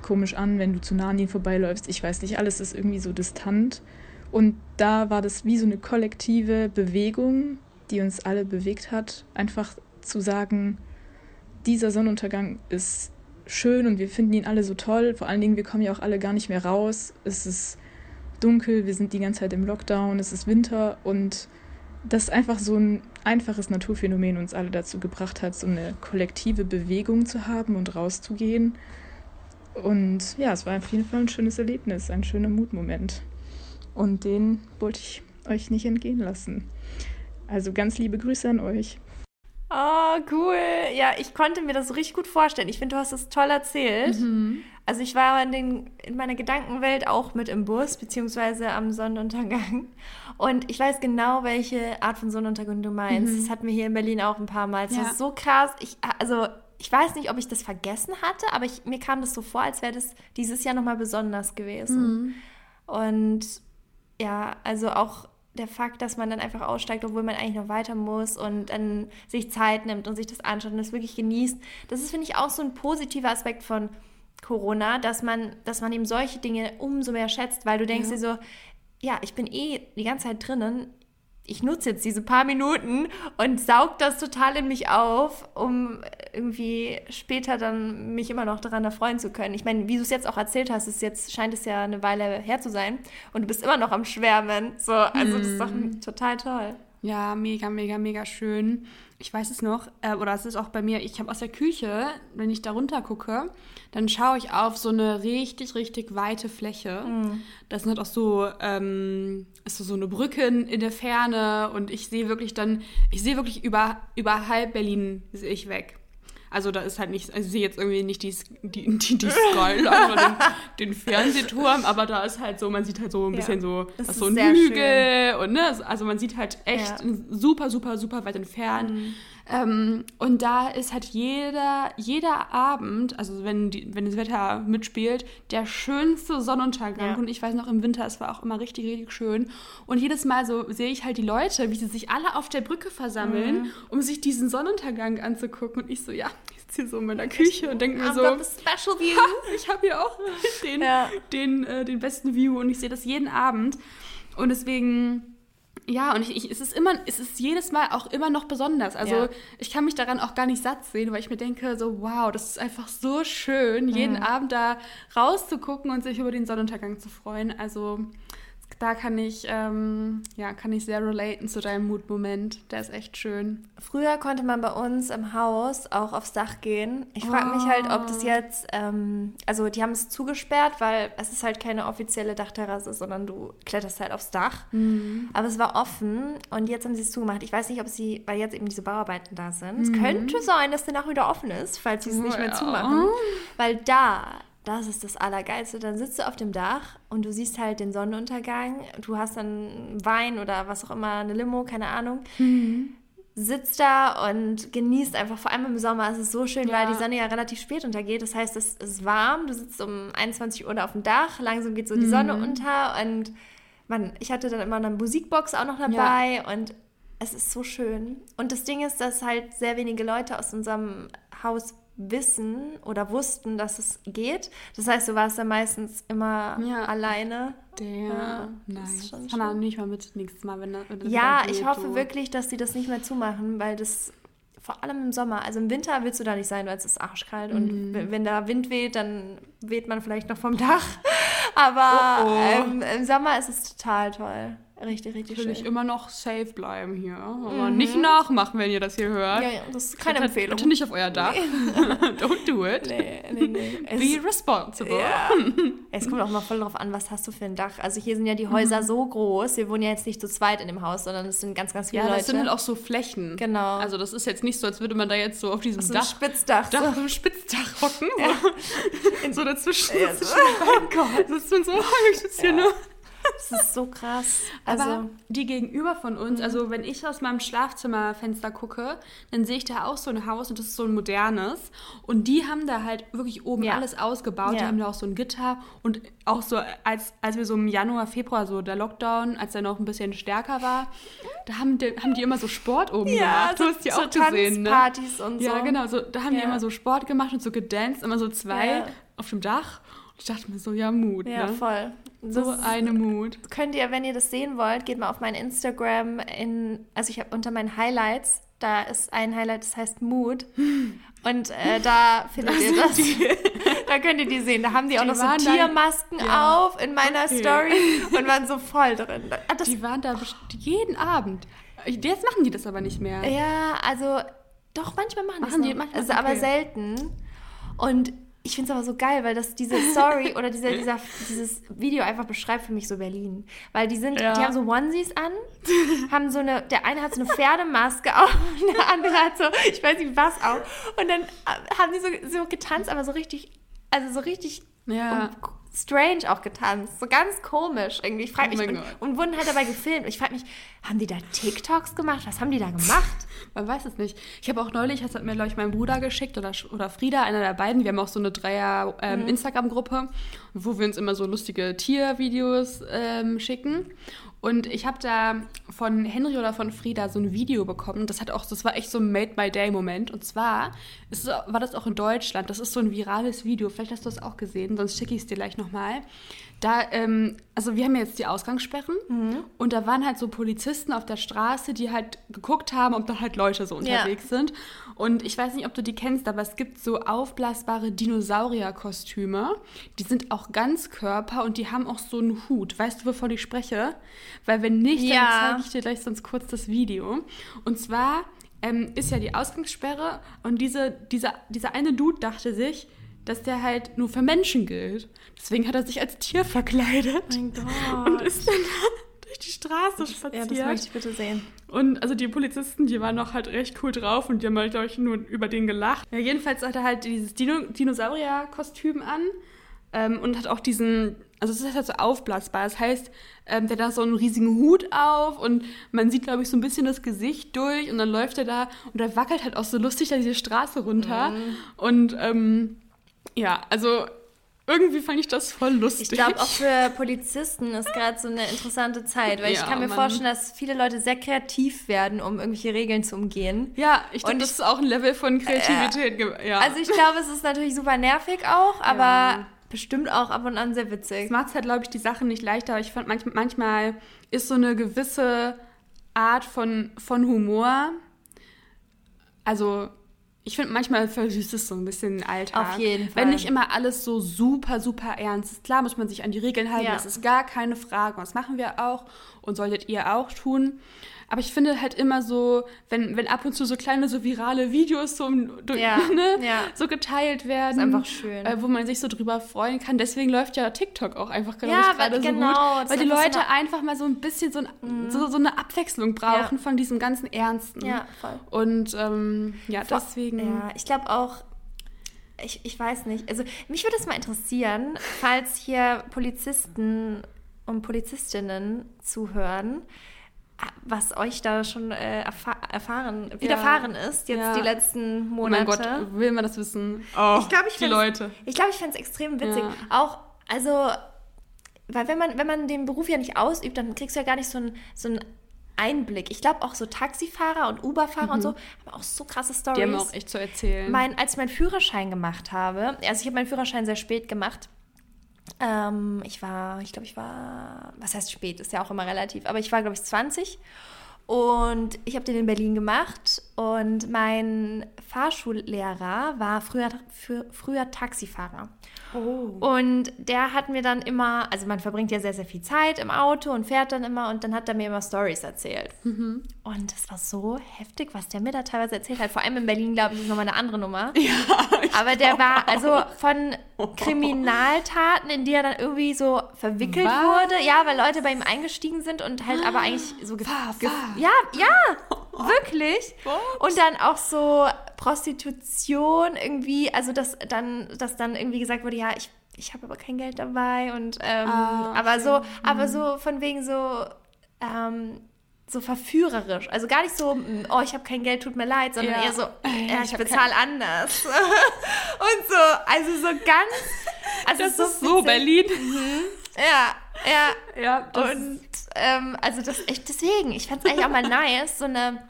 komisch an, wenn du zu nah an ihnen vorbeiläufst. Ich weiß nicht, alles ist irgendwie so distant. Und da war das wie so eine kollektive Bewegung, die uns alle bewegt hat, einfach zu sagen, dieser Sonnenuntergang ist schön und wir finden ihn alle so toll. Vor allen Dingen, wir kommen ja auch alle gar nicht mehr raus. Es ist dunkel, wir sind die ganze Zeit im Lockdown, es ist Winter und dass einfach so ein einfaches Naturphänomen uns alle dazu gebracht hat, so eine kollektive Bewegung zu haben und rauszugehen. Und ja, es war auf jeden Fall ein schönes Erlebnis, ein schöner Mutmoment. Und den wollte ich euch nicht entgehen lassen. Also ganz liebe Grüße an euch. Oh, cool. Ja, ich konnte mir das so richtig gut vorstellen. Ich finde, du hast es toll erzählt. Mhm. Also ich war in, den, in meiner Gedankenwelt auch mit im Bus, beziehungsweise am Sonnenuntergang. Und ich weiß genau, welche Art von Sonnenuntergang du meinst. Das hatten wir hier in Berlin auch ein paar Mal. Das Ja. ist so krass. Ich, also ich weiß nicht, ob ich das vergessen hatte, aber ich, mir kam das so vor, als wäre das dieses Jahr nochmal besonders gewesen. Und ja, also auch der Fakt, dass man dann einfach aussteigt, obwohl man eigentlich noch weiter muss und dann sich Zeit nimmt und sich das anschaut und das wirklich genießt. Das ist, finde ich, auch so ein positiver Aspekt von Corona, dass man, dass man eben solche Dinge umso mehr schätzt, weil du denkst dir so, ja, ich bin eh die ganze Zeit drinnen. Ich nutze jetzt diese paar Minuten und saug das total in mich auf, um irgendwie später dann mich immer noch daran erfreuen zu können. Ich meine, wie du es jetzt auch erzählt hast, ist jetzt scheint es ja eine Weile her zu sein und du bist immer noch am Schwärmen. So, also das ist doch total toll. Ja, mega, mega, mega schön. Ich weiß es noch, äh, oder es ist auch bei mir, ich habe aus der Küche, wenn ich da runter gucke, dann schaue ich auf so eine richtig, richtig weite Fläche. Das sind halt auch so, ähm, ist so, so eine Brücke in, in der Ferne und ich sehe wirklich dann, ich sehe wirklich über, über halb Berlin sehe ich weg. Also da ist halt nicht, also ich sehe jetzt irgendwie nicht die, die, die, die Skyline oder den, [LAUGHS] den Fernsehturm, aber da ist halt so, man sieht halt so ein Ja, bisschen so, das so ein Hügel und ne, also man sieht halt echt Ja. super, super, super weit entfernt. Mhm. Ähm, und da ist halt jeder, jeder Abend, also wenn, die, wenn das Wetter mitspielt, der schönste Sonnenuntergang. Ja. Und ich weiß noch, im Winter, es war auch immer richtig, richtig schön. Und jedes Mal so sehe ich halt die Leute, wie sie sich alle auf der Brücke versammeln, Mhm. um sich diesen Sonnenuntergang anzugucken. Und ich so, ja, ich sitze hier so in meiner Küche und denke mir so, special view. [LAUGHS] ich habe hier auch den, Ja. den, äh, den besten View und ich sehe das jeden Abend. Und deswegen, ja, und ich, ich, es ist immer, es ist jedes Mal auch immer noch besonders. Also Ja. ich kann mich daran auch gar nicht satt sehen, weil ich mir denke, so, wow, das ist einfach so schön, jeden Mhm. Abend da rauszugucken und sich über den Sonnenuntergang zu freuen. Also da kann ich, ähm, ja, kann ich sehr relaten zu deinem Mutmoment. Der ist echt schön. Früher konnte man bei uns im Haus auch aufs Dach gehen. Ich frage mich halt, ob Oh. das jetzt, ähm, also die haben es zugesperrt, weil es ist halt keine offizielle Dachterrasse, sondern du kletterst halt aufs Dach. Mhm. Aber es war offen und jetzt haben sie es zugemacht. Ich weiß nicht, ob sie, weil jetzt eben diese Bauarbeiten da sind. Mhm. Es könnte sein, dass der auch wieder offen ist, falls sie es nicht mehr Ja. zumachen. Weil da, das ist das Allergeilste. Dann sitzt du auf dem Dach und du siehst halt den Sonnenuntergang. Du hast dann Wein oder was auch immer, eine Limo, keine Ahnung sitzt da und genießt einfach, vor allem im Sommer ist es so schön, Ja. weil die Sonne ja relativ spät untergeht. Das heißt, es ist warm, du sitzt um 21 Uhr da auf dem Dach, langsam geht so die Sonne unter und man, ich hatte dann immer eine Musikbox auch noch dabei und es ist so schön. Und das Ding ist, dass halt sehr wenige Leute aus unserem Haus wissen oder wussten, dass es geht. Das heißt, du warst dann meistens immer Ja. alleine. Der, Ja, das nice. schon Kann er schön. nicht mal mit nächstes Mal, wenn, wenn Ja, ich hoffe so. wirklich, dass sie das nicht mehr zumachen, weil das vor allem im Sommer, also im Winter willst du da nicht sein, weil es ist arschkalt Mhm. und wenn da Wind weht, dann weht man vielleicht noch vom [LAUGHS] Dach. Aber Oh, oh. Ähm, im Sommer ist es total toll. Richtig, richtig will ich schön. immer noch safe bleiben hier. Aber nicht nachmachen, wenn ihr das hier hört. Ja, ja, das ist keine Empfehlung. Bitte nicht auf euer Dach. [LAUGHS] Don't do it. Nee, nee, nee. Es, Be responsible. ja. [LAUGHS] es kommt auch mal voll drauf an, was hast du für ein Dach. Also hier sind ja die Mhm. Häuser so groß. Wir wohnen ja jetzt nicht zu zweit in dem Haus, sondern es sind ganz, ganz viele Ja, Leute. das sind halt auch so Flächen. Genau. Also das ist jetzt nicht so, als würde man da jetzt so auf diesem so ein Dach, Spitzdach. Dach, so. so einem Spitzdach hocken. So, in [LAUGHS] so dazwischen. Ja, so. den beiden. Das ist so, oh, ich sitze hier nur. Das ist so krass. Also, Aber die gegenüber von uns, also wenn ich aus meinem Schlafzimmerfenster gucke, dann sehe ich da auch so ein Haus und das ist so ein modernes. Und die haben da halt wirklich oben Ja. alles ausgebaut. Die Ja. haben da auch so ein Gitter und auch so, als, als wir so im Januar, Februar, so der Lockdown, als der noch ein bisschen stärker war, da haben die, haben die immer so Sport oben gemacht. Du hast die so auch gesehen, ne? Tanzpartys und so. Ja, genau. So, da haben die Ja. immer so Sport gemacht und so gedanced, immer so zwei Ja. auf dem Dach. Und ich dachte mir so, ja, Mut, Ja, ne? voll. So Das eine Mut. könnt ihr, wenn ihr das sehen wollt, geht mal auf mein Instagram in, also ich habe unter meinen Highlights, da ist ein Highlight, das heißt Mood. [LAUGHS] Und äh, da findet ihr das. [LAUGHS] da könnt ihr die sehen. Da haben die, auch Die noch so waren dann- Tiermasken Ja. auf in meiner Okay. Story [LAUGHS] und waren so voll drin. Ah, Das, Die waren da best- jeden Abend. Jetzt machen die das aber nicht mehr. Ja, also doch, manchmal machen, Machen die es? Also, aber Okay. selten. Und ich finde es aber so geil, weil das diese Story [LAUGHS] oder dieser, dieser, dieses Video einfach beschreibt für mich so Berlin. Weil die sind, Ja. die haben so Onesies an, haben so eine, der eine hat so eine Pferdemaske auf, [LAUGHS] und der andere hat so, ich weiß nicht was auf. Und dann äh, haben die so, so getanzt, aber so richtig, also so richtig Ja. und strange auch getanzt. So ganz komisch irgendwie. Ich frage Oh mich, mein und, und wurden halt dabei gefilmt. Ich frage mich, haben die da TikToks gemacht? Was haben die da gemacht? Man weiß es nicht. Ich habe auch neulich, das hat mir, glaube ich, mein Bruder geschickt oder, oder Frieda, einer der beiden. Wir haben auch so eine Mhm. Dreier-Instagram-Gruppe, wo wir uns immer so lustige Tiervideos ähm, schicken. Und ich habe da von Henry oder von Frieda so ein Video bekommen. Das hat auch, das war echt so ein Made My Day Moment. Und zwar ist, es- war das auch in Deutschland. Das ist so ein virales Video. Vielleicht hast du das auch gesehen, sonst schicke ich es dir gleich nochmal. Da, ähm, also wir haben ja jetzt die Ausgangssperren und da waren halt so Polizisten auf der Straße, die halt geguckt haben, ob da halt Leute so Ja. unterwegs sind. Und ich weiß nicht, ob du die kennst, aber es gibt so aufblasbare Dinosaurierkostüme. Die sind auch Ganzkörper und die haben auch so einen Hut. Weißt du, wovon ich spreche? Weil wenn nicht, Ja. dann zeige ich dir gleich sonst kurz das Video. Und zwar ähm, ist ja die Ausgangssperre und diese, dieser, dieser eine Dude dachte sich, dass der halt nur für Menschen gilt. Deswegen hat er sich als Tier verkleidet Mein Gott. und ist dann durch die Straße spaziert. Ja, das möchte ich bitte sehen. Und also die Polizisten, die waren noch halt recht cool drauf und die haben halt, glaube ich, nur über den gelacht. Ja, jedenfalls hat er halt dieses Dino Dinosaurier-Kostüm an ähm, und hat auch diesen, also es ist halt so aufblasbar. Das heißt, ähm, der hat da so einen riesigen Hut auf und man sieht, glaube ich, so ein bisschen das Gesicht durch und dann läuft er da und er wackelt halt auch so lustig da diese Straße runter. Und ähm, ja, also irgendwie fand ich das voll lustig. Ich glaube, auch für [LAUGHS] Polizisten ist gerade so eine interessante Zeit, weil ich Ja, kann mir Mann. vorstellen, dass viele Leute sehr kreativ werden, um irgendwelche Regeln zu umgehen. Ja, ich glaube, das ich- ist auch ein Level von Kreativität. ge- ja. Also ich glaube, es ist natürlich super nervig auch, aber Ja. bestimmt auch ab und an sehr witzig. macht halt, glaube ich, die Sachen nicht leichter, aber ich fand, manch, manchmal ist so eine gewisse Art von, von Humor, also ich finde, manchmal versüßt es so ein bisschen den Alltag. Auf jeden Fall. Wenn nicht immer alles so super, super ernst ist. Klar muss man sich an die Regeln halten, Ja. das ist gar keine Frage. Und das machen wir auch und solltet ihr auch tun. Aber ich finde halt immer so, wenn, wenn ab und zu so kleine, so virale Videos so, Ja, [LAUGHS] ne, ja. so geteilt werden. Ist einfach schön. Äh, wo man sich so drüber freuen kann. Deswegen läuft ja TikTok auch einfach glaube Ja, ich, gerade weil- so genau, gut. Weil die so Leute Mhm. einfach mal so ein bisschen so, ein, so, so eine Abwechslung brauchen von diesem ganzen Ernsten. Ja, voll. Und ähm, ja, Vor- deswegen. Ja, ich glaube auch, ich, ich weiß nicht. Also mich würde es mal interessieren, falls hier Polizisten und Polizistinnen zuhören, was euch da schon äh, erfa erfahren, widerfahren ist, jetzt Ja. die letzten Oh mein Monate. Gott, will man das wissen? Oh, ich glaube, ich die Leute. Ich glaube, ich fände es extrem witzig. Ja. Auch, also, weil wenn man, wenn man den Beruf ja nicht ausübt, dann kriegst du ja gar nicht so einen so Einblick. Ich glaube auch so Taxifahrer und Uberfahrer und so haben auch so krasse Stories. Mhm. Die haben auch echt zu erzählen. Mein, als ich meinen Führerschein gemacht habe, also ich habe meinen Führerschein sehr spät gemacht. Ähm, ich war, ich glaube, ich war, was heißt spät, ist ja auch immer relativ, aber ich war, glaube ich, 20 und ich habe den in Berlin gemacht und mein Fahrschullehrer war früher, für, früher Taxifahrer. oh. Und der hat mir dann immer, also man verbringt ja sehr, sehr viel Zeit im Auto und fährt dann immer und dann hat er mir immer Stories erzählt. Mhm. Und das war so heftig, was der mir da teilweise erzählt hat. Vor allem in Berlin, glaube ich, ist nochmal eine andere Nummer. [LAUGHS] Aber der war also von Kriminaltaten, in die er dann irgendwie so verwickelt Was? wurde. Ja, weil Leute bei ihm eingestiegen sind und halt aber eigentlich so Fahr, fahr. Ja, ja, [LAUGHS] [LAUGHS] wirklich. Und dann auch so Prostitution irgendwie, also dass dann, dass dann irgendwie gesagt wurde, ja, ich, ich habe aber kein Geld dabei und ähm, Ah, aber so, aber so von wegen so ähm, so verführerisch. Also gar nicht so, mm, oh, ich habe kein Geld, tut mir leid, sondern Ja. eher so, [LAUGHS] Äh, ja, ich ich hab bezahle anders. [LAUGHS] und so, also so ganz, also das so ist so witzig. Berlin. Ja, ja. Ja, das Und ähm, also das echt deswegen, ich fand es eigentlich auch mal nice, so eine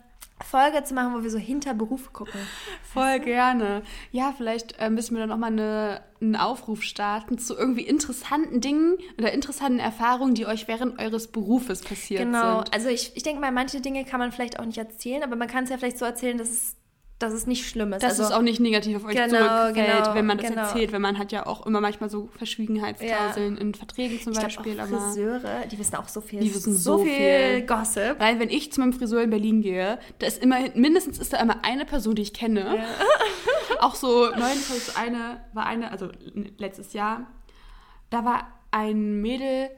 Folge zu machen, wo wir so hinter Berufe gucken. Voll gerne. Ja, vielleicht äh, müssen wir dann nochmal eine, einen Aufruf starten zu irgendwie interessanten Dingen oder interessanten Erfahrungen, die euch während eures Berufes passiert Genau. sind. Also ich, ich denke mal, manche Dinge kann man vielleicht auch nicht erzählen, aber man kann es ja vielleicht so erzählen, dass es dass es nicht schlimm ist. Dass also, es auch nicht negativ auf euch Genau, zurückfällt, genau, wenn man das genau. erzählt. Weil man hat ja auch immer manchmal so Verschwiegenheitsklauseln in Verträgen zum ich Beispiel. auch aber Friseure, die wissen auch so viel. Die wissen so so viel, viel. Gossip. Weil wenn ich zu meinem Friseur in Berlin gehe, da ist immer, mindestens ist da immer eine Person, die ich kenne. [LAUGHS] Auch so neulich war so eine, war eine, also letztes Jahr, da war ein Mädel,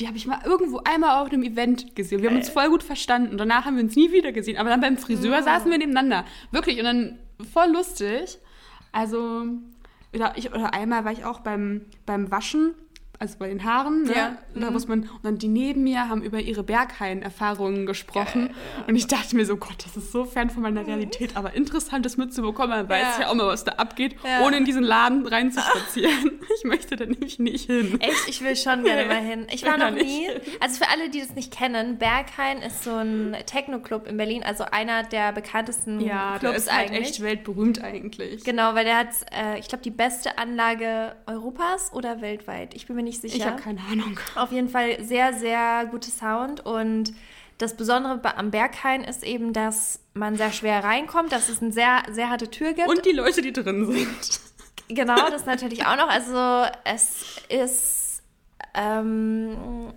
die habe ich mal irgendwo einmal auf einem Event gesehen. Wir haben uns voll gut verstanden. Danach haben wir uns nie wieder gesehen. Aber dann beim Friseur saßen wir nebeneinander. Wirklich. Und dann voll lustig. Also, oder, ich, oder einmal war ich auch beim, beim Waschen, also bei den Haaren. Ne? Ja. Und da muss man, und dann die neben mir haben über ihre Berghain-Erfahrungen gesprochen. Und ich dachte mir so, Gott, das ist so fern von meiner Realität, aber interessant, das mitzubekommen. Man weiß Ja. ja auch mal, was da abgeht, Ja. ohne in diesen Laden reinzuspazieren. [LAUGHS] ich möchte da nämlich nicht hin. Echt, ich will schon gerne mal hin. Ich war noch nie. Also für alle, die das nicht kennen, Berghain ist so ein Techno-Club in Berlin, also einer der bekanntesten Ja, der Clubs ist halt eigentlich. echt weltberühmt eigentlich. Genau, weil der hat, äh, ich glaube, die beste Anlage Europas oder weltweit. Ich bin mir nicht sicher. Ich habe keine Ahnung. Auf jeden Fall sehr, sehr gute Sound und das Besondere am Berghain ist eben, dass man sehr schwer reinkommt, dass es eine sehr, sehr harte Tür gibt. Und die Leute, die drin sind. Genau, das natürlich auch noch. Also es ist ähm,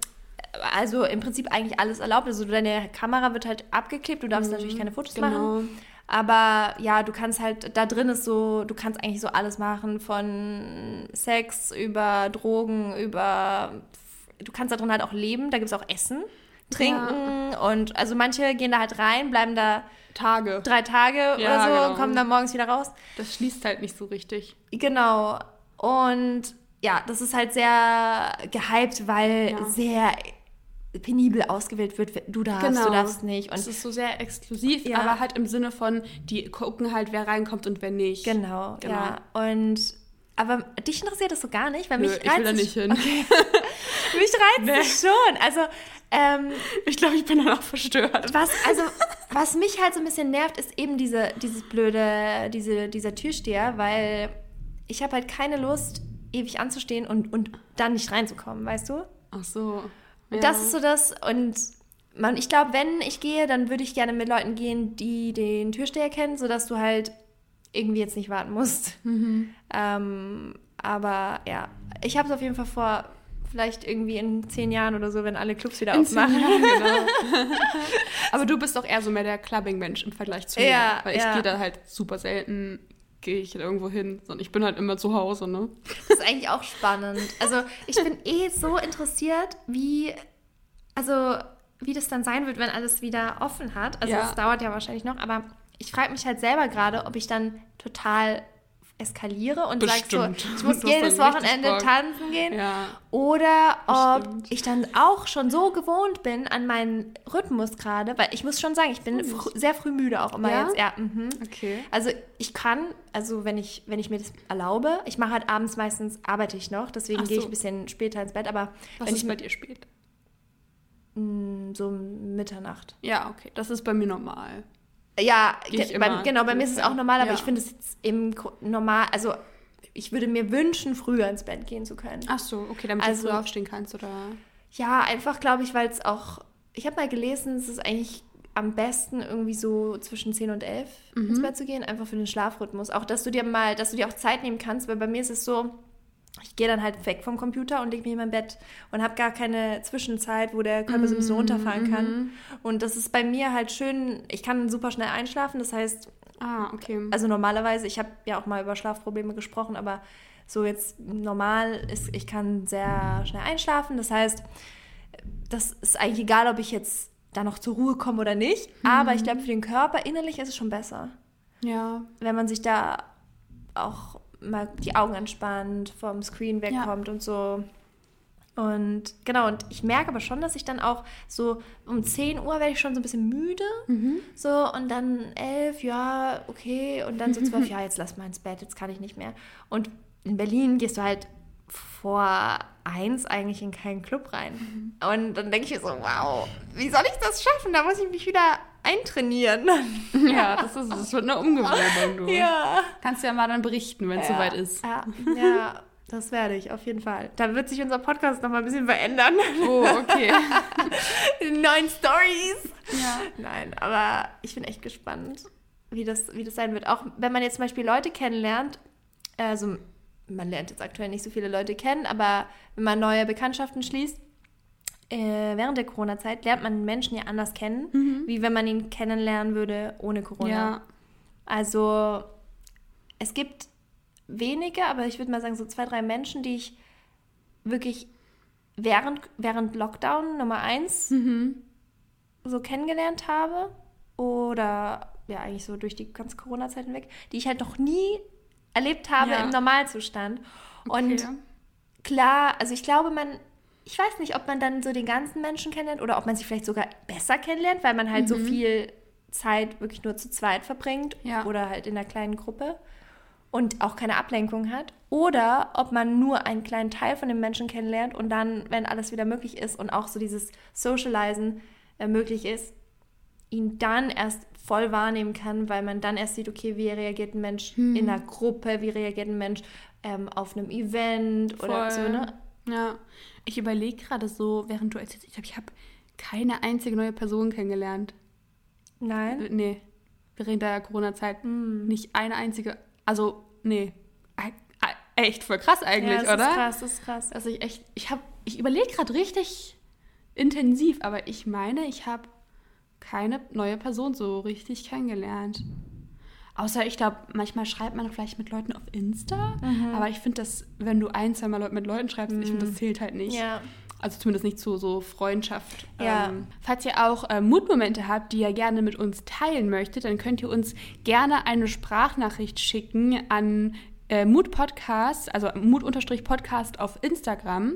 also im Prinzip eigentlich alles erlaubt. Also deine Kamera wird halt abgeklebt, du darfst natürlich keine Fotos genau. machen. Aber ja, du kannst halt, da drin ist so, du kannst eigentlich so alles machen, von Sex über Drogen, über, du kannst da drin halt auch leben, da gibt es auch Essen, Trinken und also manche gehen da halt rein, bleiben da Tage. drei Tage Ja, oder so genau. und kommen dann morgens wieder raus. Das schließt halt nicht so richtig. Genau. Und ja, das ist halt sehr gehypt, weil Ja. sehr penibel ausgewählt wird. Du darfst, Genau. du darfst nicht. Und Es ist so sehr exklusiv, Ja. aber halt im Sinne von, die gucken halt, wer reinkommt und wer nicht. genau, Genau. ja. Und aber dich interessiert das so gar nicht, weil Nö, mich ich will da reizt nicht hin. [LAUGHS] mich reizt es schon. Also ähm, Ich glaube, ich bin dann auch verstört. was also was mich halt so ein bisschen nervt, ist eben diese dieses blöde diese dieser Türsteher, weil ich habe halt keine Lust ewig anzustehen und und dann nicht reinzukommen, weißt du? Ach so. Ja. Das ist so das. Und man, ich glaube, wenn ich gehe, dann würde ich gerne mit Leuten gehen, die den Türsteher kennen, sodass du halt irgendwie jetzt nicht warten musst. Mhm. Ähm, aber ja, ich habe es auf jeden Fall vor, vielleicht irgendwie in zehn Jahren oder so, wenn alle Clubs wieder In aufmachen. Jahren, genau. [LAUGHS] Aber du bist doch eher so mehr der Clubbing-Mensch im Vergleich zu mir. Ja, Weil ich ja. gehe da halt super selten, gehe ich irgendwo hin. Sondern ich bin halt immer zu Hause, ne? Das ist eigentlich auch spannend. Also ich bin eh so interessiert, wie, also wie das dann sein wird, wenn alles wieder offen hat. Also Ja. es dauert ja wahrscheinlich noch, aber ich frage mich halt selber gerade, ob ich dann total eskaliere und sage so, Bestimmt. ich muss [LAUGHS] Du jedes Wochenende Bock. tanzen gehen. Ja. Oder ob Bestimmt. ich dann auch schon so gewohnt bin an meinen Rhythmus gerade, weil ich muss schon sagen, ich bin frü sehr früh müde auch immer Ja? jetzt. Ja, mhm. Okay. Also ich kann, also wenn ich, wenn ich mir das erlaube, ich mache halt abends meistens, arbeite ich noch, deswegen Ach gehe ich so. ein bisschen später ins Bett, aber Was wenn ist ich bei dir spät? mh, so Mitternacht. Ja, okay. Das ist bei mir normal. Ja, ge- bei, genau, bei mir ist es auch normal, aber Ja. ich finde es Gru- normal, also ich würde mir wünschen, früher ins Bett gehen zu können. Ach so, okay, damit Also- du früh aufstehen kannst, oder? Ja, einfach glaube ich, weil es auch, ich habe mal gelesen, es ist eigentlich am besten irgendwie so zwischen 10 und 11 Mhm. ins Bett zu gehen, einfach für den Schlafrhythmus. Auch, dass du dir mal, dass du dir auch Zeit nehmen kannst, weil bei mir ist es so, ich gehe dann halt weg vom Computer und lege mich in mein Bett und habe gar keine Zwischenzeit, wo der Körper so ein bisschen Mhm, runterfahren kann. Und das ist bei mir halt schön, ich kann super schnell einschlafen, das heißt, Ah, okay. also normalerweise, ich habe ja auch mal über Schlafprobleme gesprochen, aber so jetzt normal ist, ich kann sehr schnell einschlafen. Das heißt, das ist eigentlich egal, ob ich jetzt da noch zur Ruhe komme oder nicht. Aber ich glaube, für den Körper innerlich ist es schon besser, ja. wenn man sich da auch mal die Augen entspannt, vom Screen wegkommt und so. Und genau, und ich merke aber schon, dass ich dann auch so um 10 Uhr werde ich schon so ein bisschen müde. So, und dann 11, ja, okay. Und dann so 12, [LAUGHS] ja, jetzt lass mal ins Bett, jetzt kann ich nicht mehr. Und in Berlin gehst du halt vor eins eigentlich in keinen Club rein. Und dann denke ich mir so, wow, wie soll ich das schaffen? Da muss ich mich wieder eintrainieren. [LAUGHS] Ja, das, ist, das wird eine Umgewöhnung, du. ja. Kannst ja mal dann berichten, wenn es soweit ist. Ja, [LAUGHS] ja, das werde ich, auf jeden Fall. Da wird sich unser Podcast noch mal ein bisschen verändern. Oh, okay. [LAUGHS] Die neuen Stories. ja. Nein, aber ich bin echt gespannt. wie das, wie das sein wird. Auch wenn man jetzt zum Beispiel Leute kennenlernt, also man lernt jetzt aktuell nicht so viele Leute kennen, aber wenn man neue Bekanntschaften schließt, äh, während der Corona-Zeit lernt man Menschen ja anders kennen, Mhm. wie wenn man ihn kennenlernen würde ohne Corona. Ja. Also es gibt wenige, aber ich würde mal sagen so zwei, drei Menschen, die ich wirklich während, während Lockdown Nummer eins Mhm. so kennengelernt habe oder ja eigentlich so durch die ganze Corona-Zeit hinweg, die ich halt noch nie erlebt habe Ja. im Normalzustand. Und Okay. klar, also ich glaube, man, ich weiß nicht, ob man dann so den ganzen Menschen kennenlernt oder ob man sich vielleicht sogar besser kennenlernt, weil man halt so viel Zeit wirklich nur zu zweit verbringt Ja. oder halt in einer kleinen Gruppe und auch keine Ablenkung hat. Oder ob man nur einen kleinen Teil von den Menschen kennenlernt und dann, wenn alles wieder möglich ist und auch so dieses Socializen äh, möglich ist, ihn dann erst voll wahrnehmen kann, weil man dann erst sieht, okay, wie reagiert ein Mensch in einer Gruppe, wie reagiert ein Mensch ähm, auf einem Event oder Voll. so, ne? Ja, ich überlege gerade so, während du erzählst, ich glaube, ich habe keine einzige neue Person kennengelernt. Nein. Äh, Nee, während der Corona-Zeit nicht eine einzige. Also, nee. Ä- ä- Echt voll krass eigentlich, ja, das oder? ist krass, das ist krass. Dass ich echt, ich habe, ich überlege gerade richtig intensiv, aber ich meine, ich habe keine neue Person so richtig kennengelernt. Außer ich glaube, manchmal schreibt man vielleicht mit Leuten auf Insta, Mhm. aber ich finde das, wenn du ein, zwei Mal mit Leuten schreibst, ich finde, das zählt halt nicht. Ja. Also zumindest nicht zu so Freundschaft. Ja. Ähm, falls ihr auch äh, Mutmomente habt, die ihr gerne mit uns teilen möchtet, dann könnt ihr uns gerne eine Sprachnachricht schicken an äh, Mut Podcast, also Mut-Podcast auf Instagram.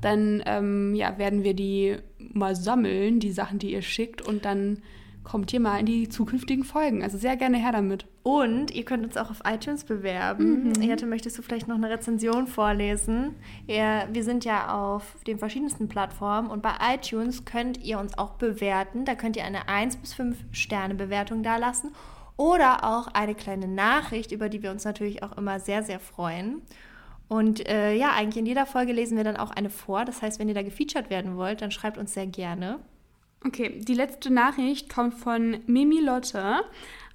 Dann ähm, ja, werden wir die mal sammeln, die Sachen, die ihr schickt, und dann kommt ihr mal in die zukünftigen Folgen. Also sehr gerne her damit. Und ihr könnt uns auch auf iTunes bewerben. Mhm. Jette, möchtest du vielleicht noch eine Rezension vorlesen? Ja, wir sind ja auf den verschiedensten Plattformen und bei iTunes könnt ihr uns auch bewerten. Da könnt ihr eine 1 bis 5 Sterne Bewertung dalassen oder auch eine kleine Nachricht, über die wir uns natürlich auch immer sehr, sehr freuen. Und äh, ja, eigentlich in jeder Folge lesen wir dann auch eine vor. Das heißt, wenn ihr da gefeatured werden wollt, dann schreibt uns sehr gerne. Okay, die letzte Nachricht kommt von Mimi Lotte.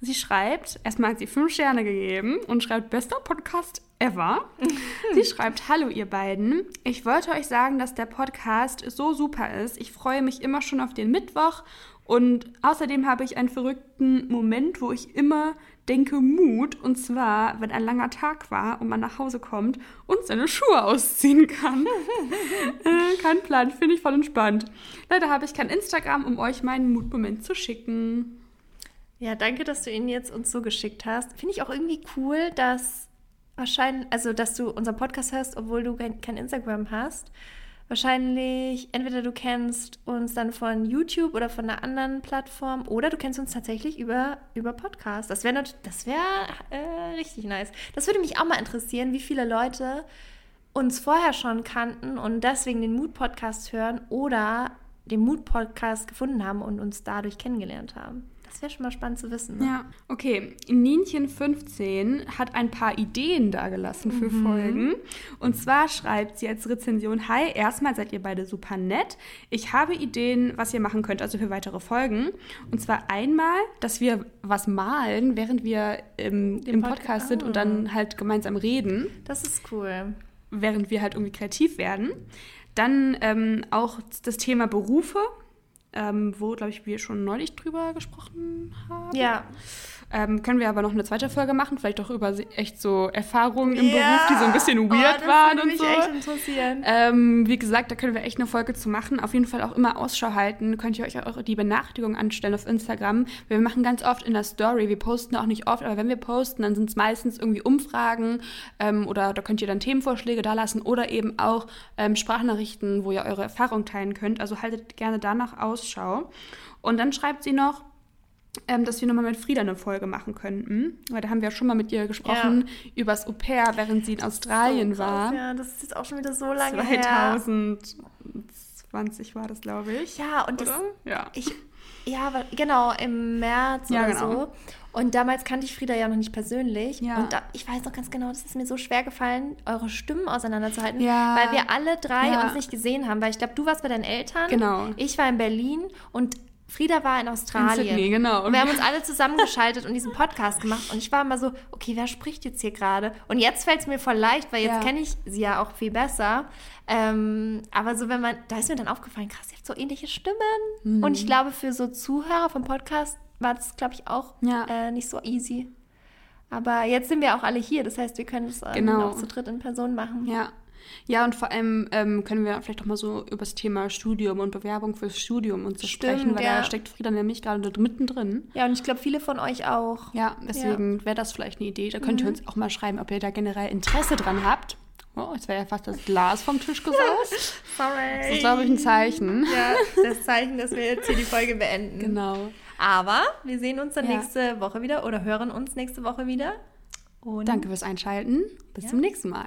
Sie schreibt, erstmal hat sie fünf Sterne gegeben und schreibt, bester Podcast ever. [LAUGHS] sie schreibt, hallo ihr beiden. Ich wollte euch sagen, dass der Podcast so super ist. Ich freue mich immer schon auf den Mittwoch und außerdem habe ich einen verrückten Moment, wo ich immer denke Mut. Und zwar, wenn ein langer Tag war und man nach Hause kommt und seine Schuhe ausziehen kann. [LAUGHS] äh, kein Plan, finde ich voll entspannt. Leider habe ich kein Instagram, um euch meinen Mutmoment zu schicken. Ja, danke, dass du ihn jetzt uns so geschickt hast. Finde ich auch irgendwie cool, dass wahrscheinlich, also dass du unseren Podcast hörst, obwohl du kein, kein Instagram hast. Wahrscheinlich, entweder du kennst uns dann von YouTube oder von einer anderen Plattform oder du kennst uns tatsächlich über, über Podcast. Das wäre das wär, äh, richtig nice. Das würde mich auch mal interessieren, wie viele Leute uns vorher schon kannten und deswegen den Mood-Podcast hören oder den Mood-Podcast gefunden haben und uns dadurch kennengelernt haben. Das wäre schon mal spannend zu wissen. Ne? Ja, okay. Ninchen15 hat ein paar Ideen dagelassen für Mhm. Folgen. Und zwar schreibt sie als Rezension: Hi, erstmal seid ihr beide super nett. Ich habe Ideen, was ihr machen könnt, also für weitere Folgen. Und zwar einmal, dass wir was malen, während wir im, im Pod- Podcast sind und Ah. dann halt gemeinsam reden. Das ist cool. während wir halt irgendwie kreativ werden. Dann ähm, auch das Thema Berufe, ähm, wo, glaube ich, wir schon neulich drüber gesprochen haben. Ja. Ähm, können wir aber noch eine zweite Folge machen, vielleicht auch über echt so Erfahrungen im Ja. Beruf, die so ein bisschen weird oh, das waren würde und mich so. echt interessieren. Ähm, wie gesagt, da können wir echt eine Folge zu machen. Auf jeden Fall auch immer Ausschau halten. Könnt ihr euch auch die Benachrichtigung anstellen auf Instagram. Wir machen ganz oft in der Story. Wir posten auch nicht oft, aber wenn wir posten, dann sind es meistens irgendwie Umfragen ähm, oder da könnt ihr dann Themenvorschläge da lassen oder eben auch ähm, Sprachnachrichten, wo ihr eure Erfahrung teilen könnt. Also haltet gerne danach Ausschau. Und dann schreibt sie noch, ähm, dass wir nochmal mit Frieda eine Folge machen könnten. Weil da haben wir ja schon mal mit ihr gesprochen übers Au pair, während sie in Australien So war. Ja, das ist jetzt auch schon wieder so lange her. 2020 war das, glaube ich. Ja, und das, Oder? Ja. ich, ja, genau, im März Ja, oder genau. so. Und damals kannte ich Frieda ja noch nicht persönlich. Ja. Und da, ich weiß noch ganz genau, das ist mir so schwer gefallen, eure Stimmen auseinanderzuhalten, Ja. weil wir alle drei Ja. uns nicht gesehen haben. Weil ich glaube, du warst bei deinen Eltern, Genau. ich war in Berlin und Frieda war in Australien. In Sydney, genau. Und wir haben uns alle zusammengeschaltet und diesen Podcast gemacht. Und ich war immer so, okay, wer spricht jetzt hier gerade? Und jetzt fällt es mir voll leicht, weil jetzt Ja. kenne ich sie ja auch viel besser. Ähm, aber so, wenn man, da ist mir dann aufgefallen, krass, ihr habt so ähnliche Stimmen. Mhm. Und ich glaube, für so Zuhörer vom Podcast war das, glaube ich, auch Ja. äh, nicht so easy. Aber jetzt sind wir auch alle hier. Das heißt, wir können es ähm, Genau. auch zu dritt in Person machen. Ja. Ja, und vor allem ähm, können wir vielleicht auch mal so über das Thema Studium und Bewerbung fürs Studium und so Stimmt, sprechen, weil ja. da steckt Frieda nämlich gerade mittendrin. Ja, und ich glaube, viele von euch auch. Ja, deswegen wäre das vielleicht eine Idee. Da könnt ihr uns auch mal schreiben, ob ihr da generell Interesse dran habt. Oh, jetzt wäre ja fast das Glas vom Tisch gesaust. [LAUGHS] Sorry. Das ist, glaube ich, ein Zeichen. Ja, das Zeichen, dass wir jetzt hier die Folge beenden. Genau. Aber wir sehen uns dann Ja. nächste Woche wieder oder hören uns nächste Woche wieder. Und Danke fürs Einschalten. Bis zum nächsten Mal.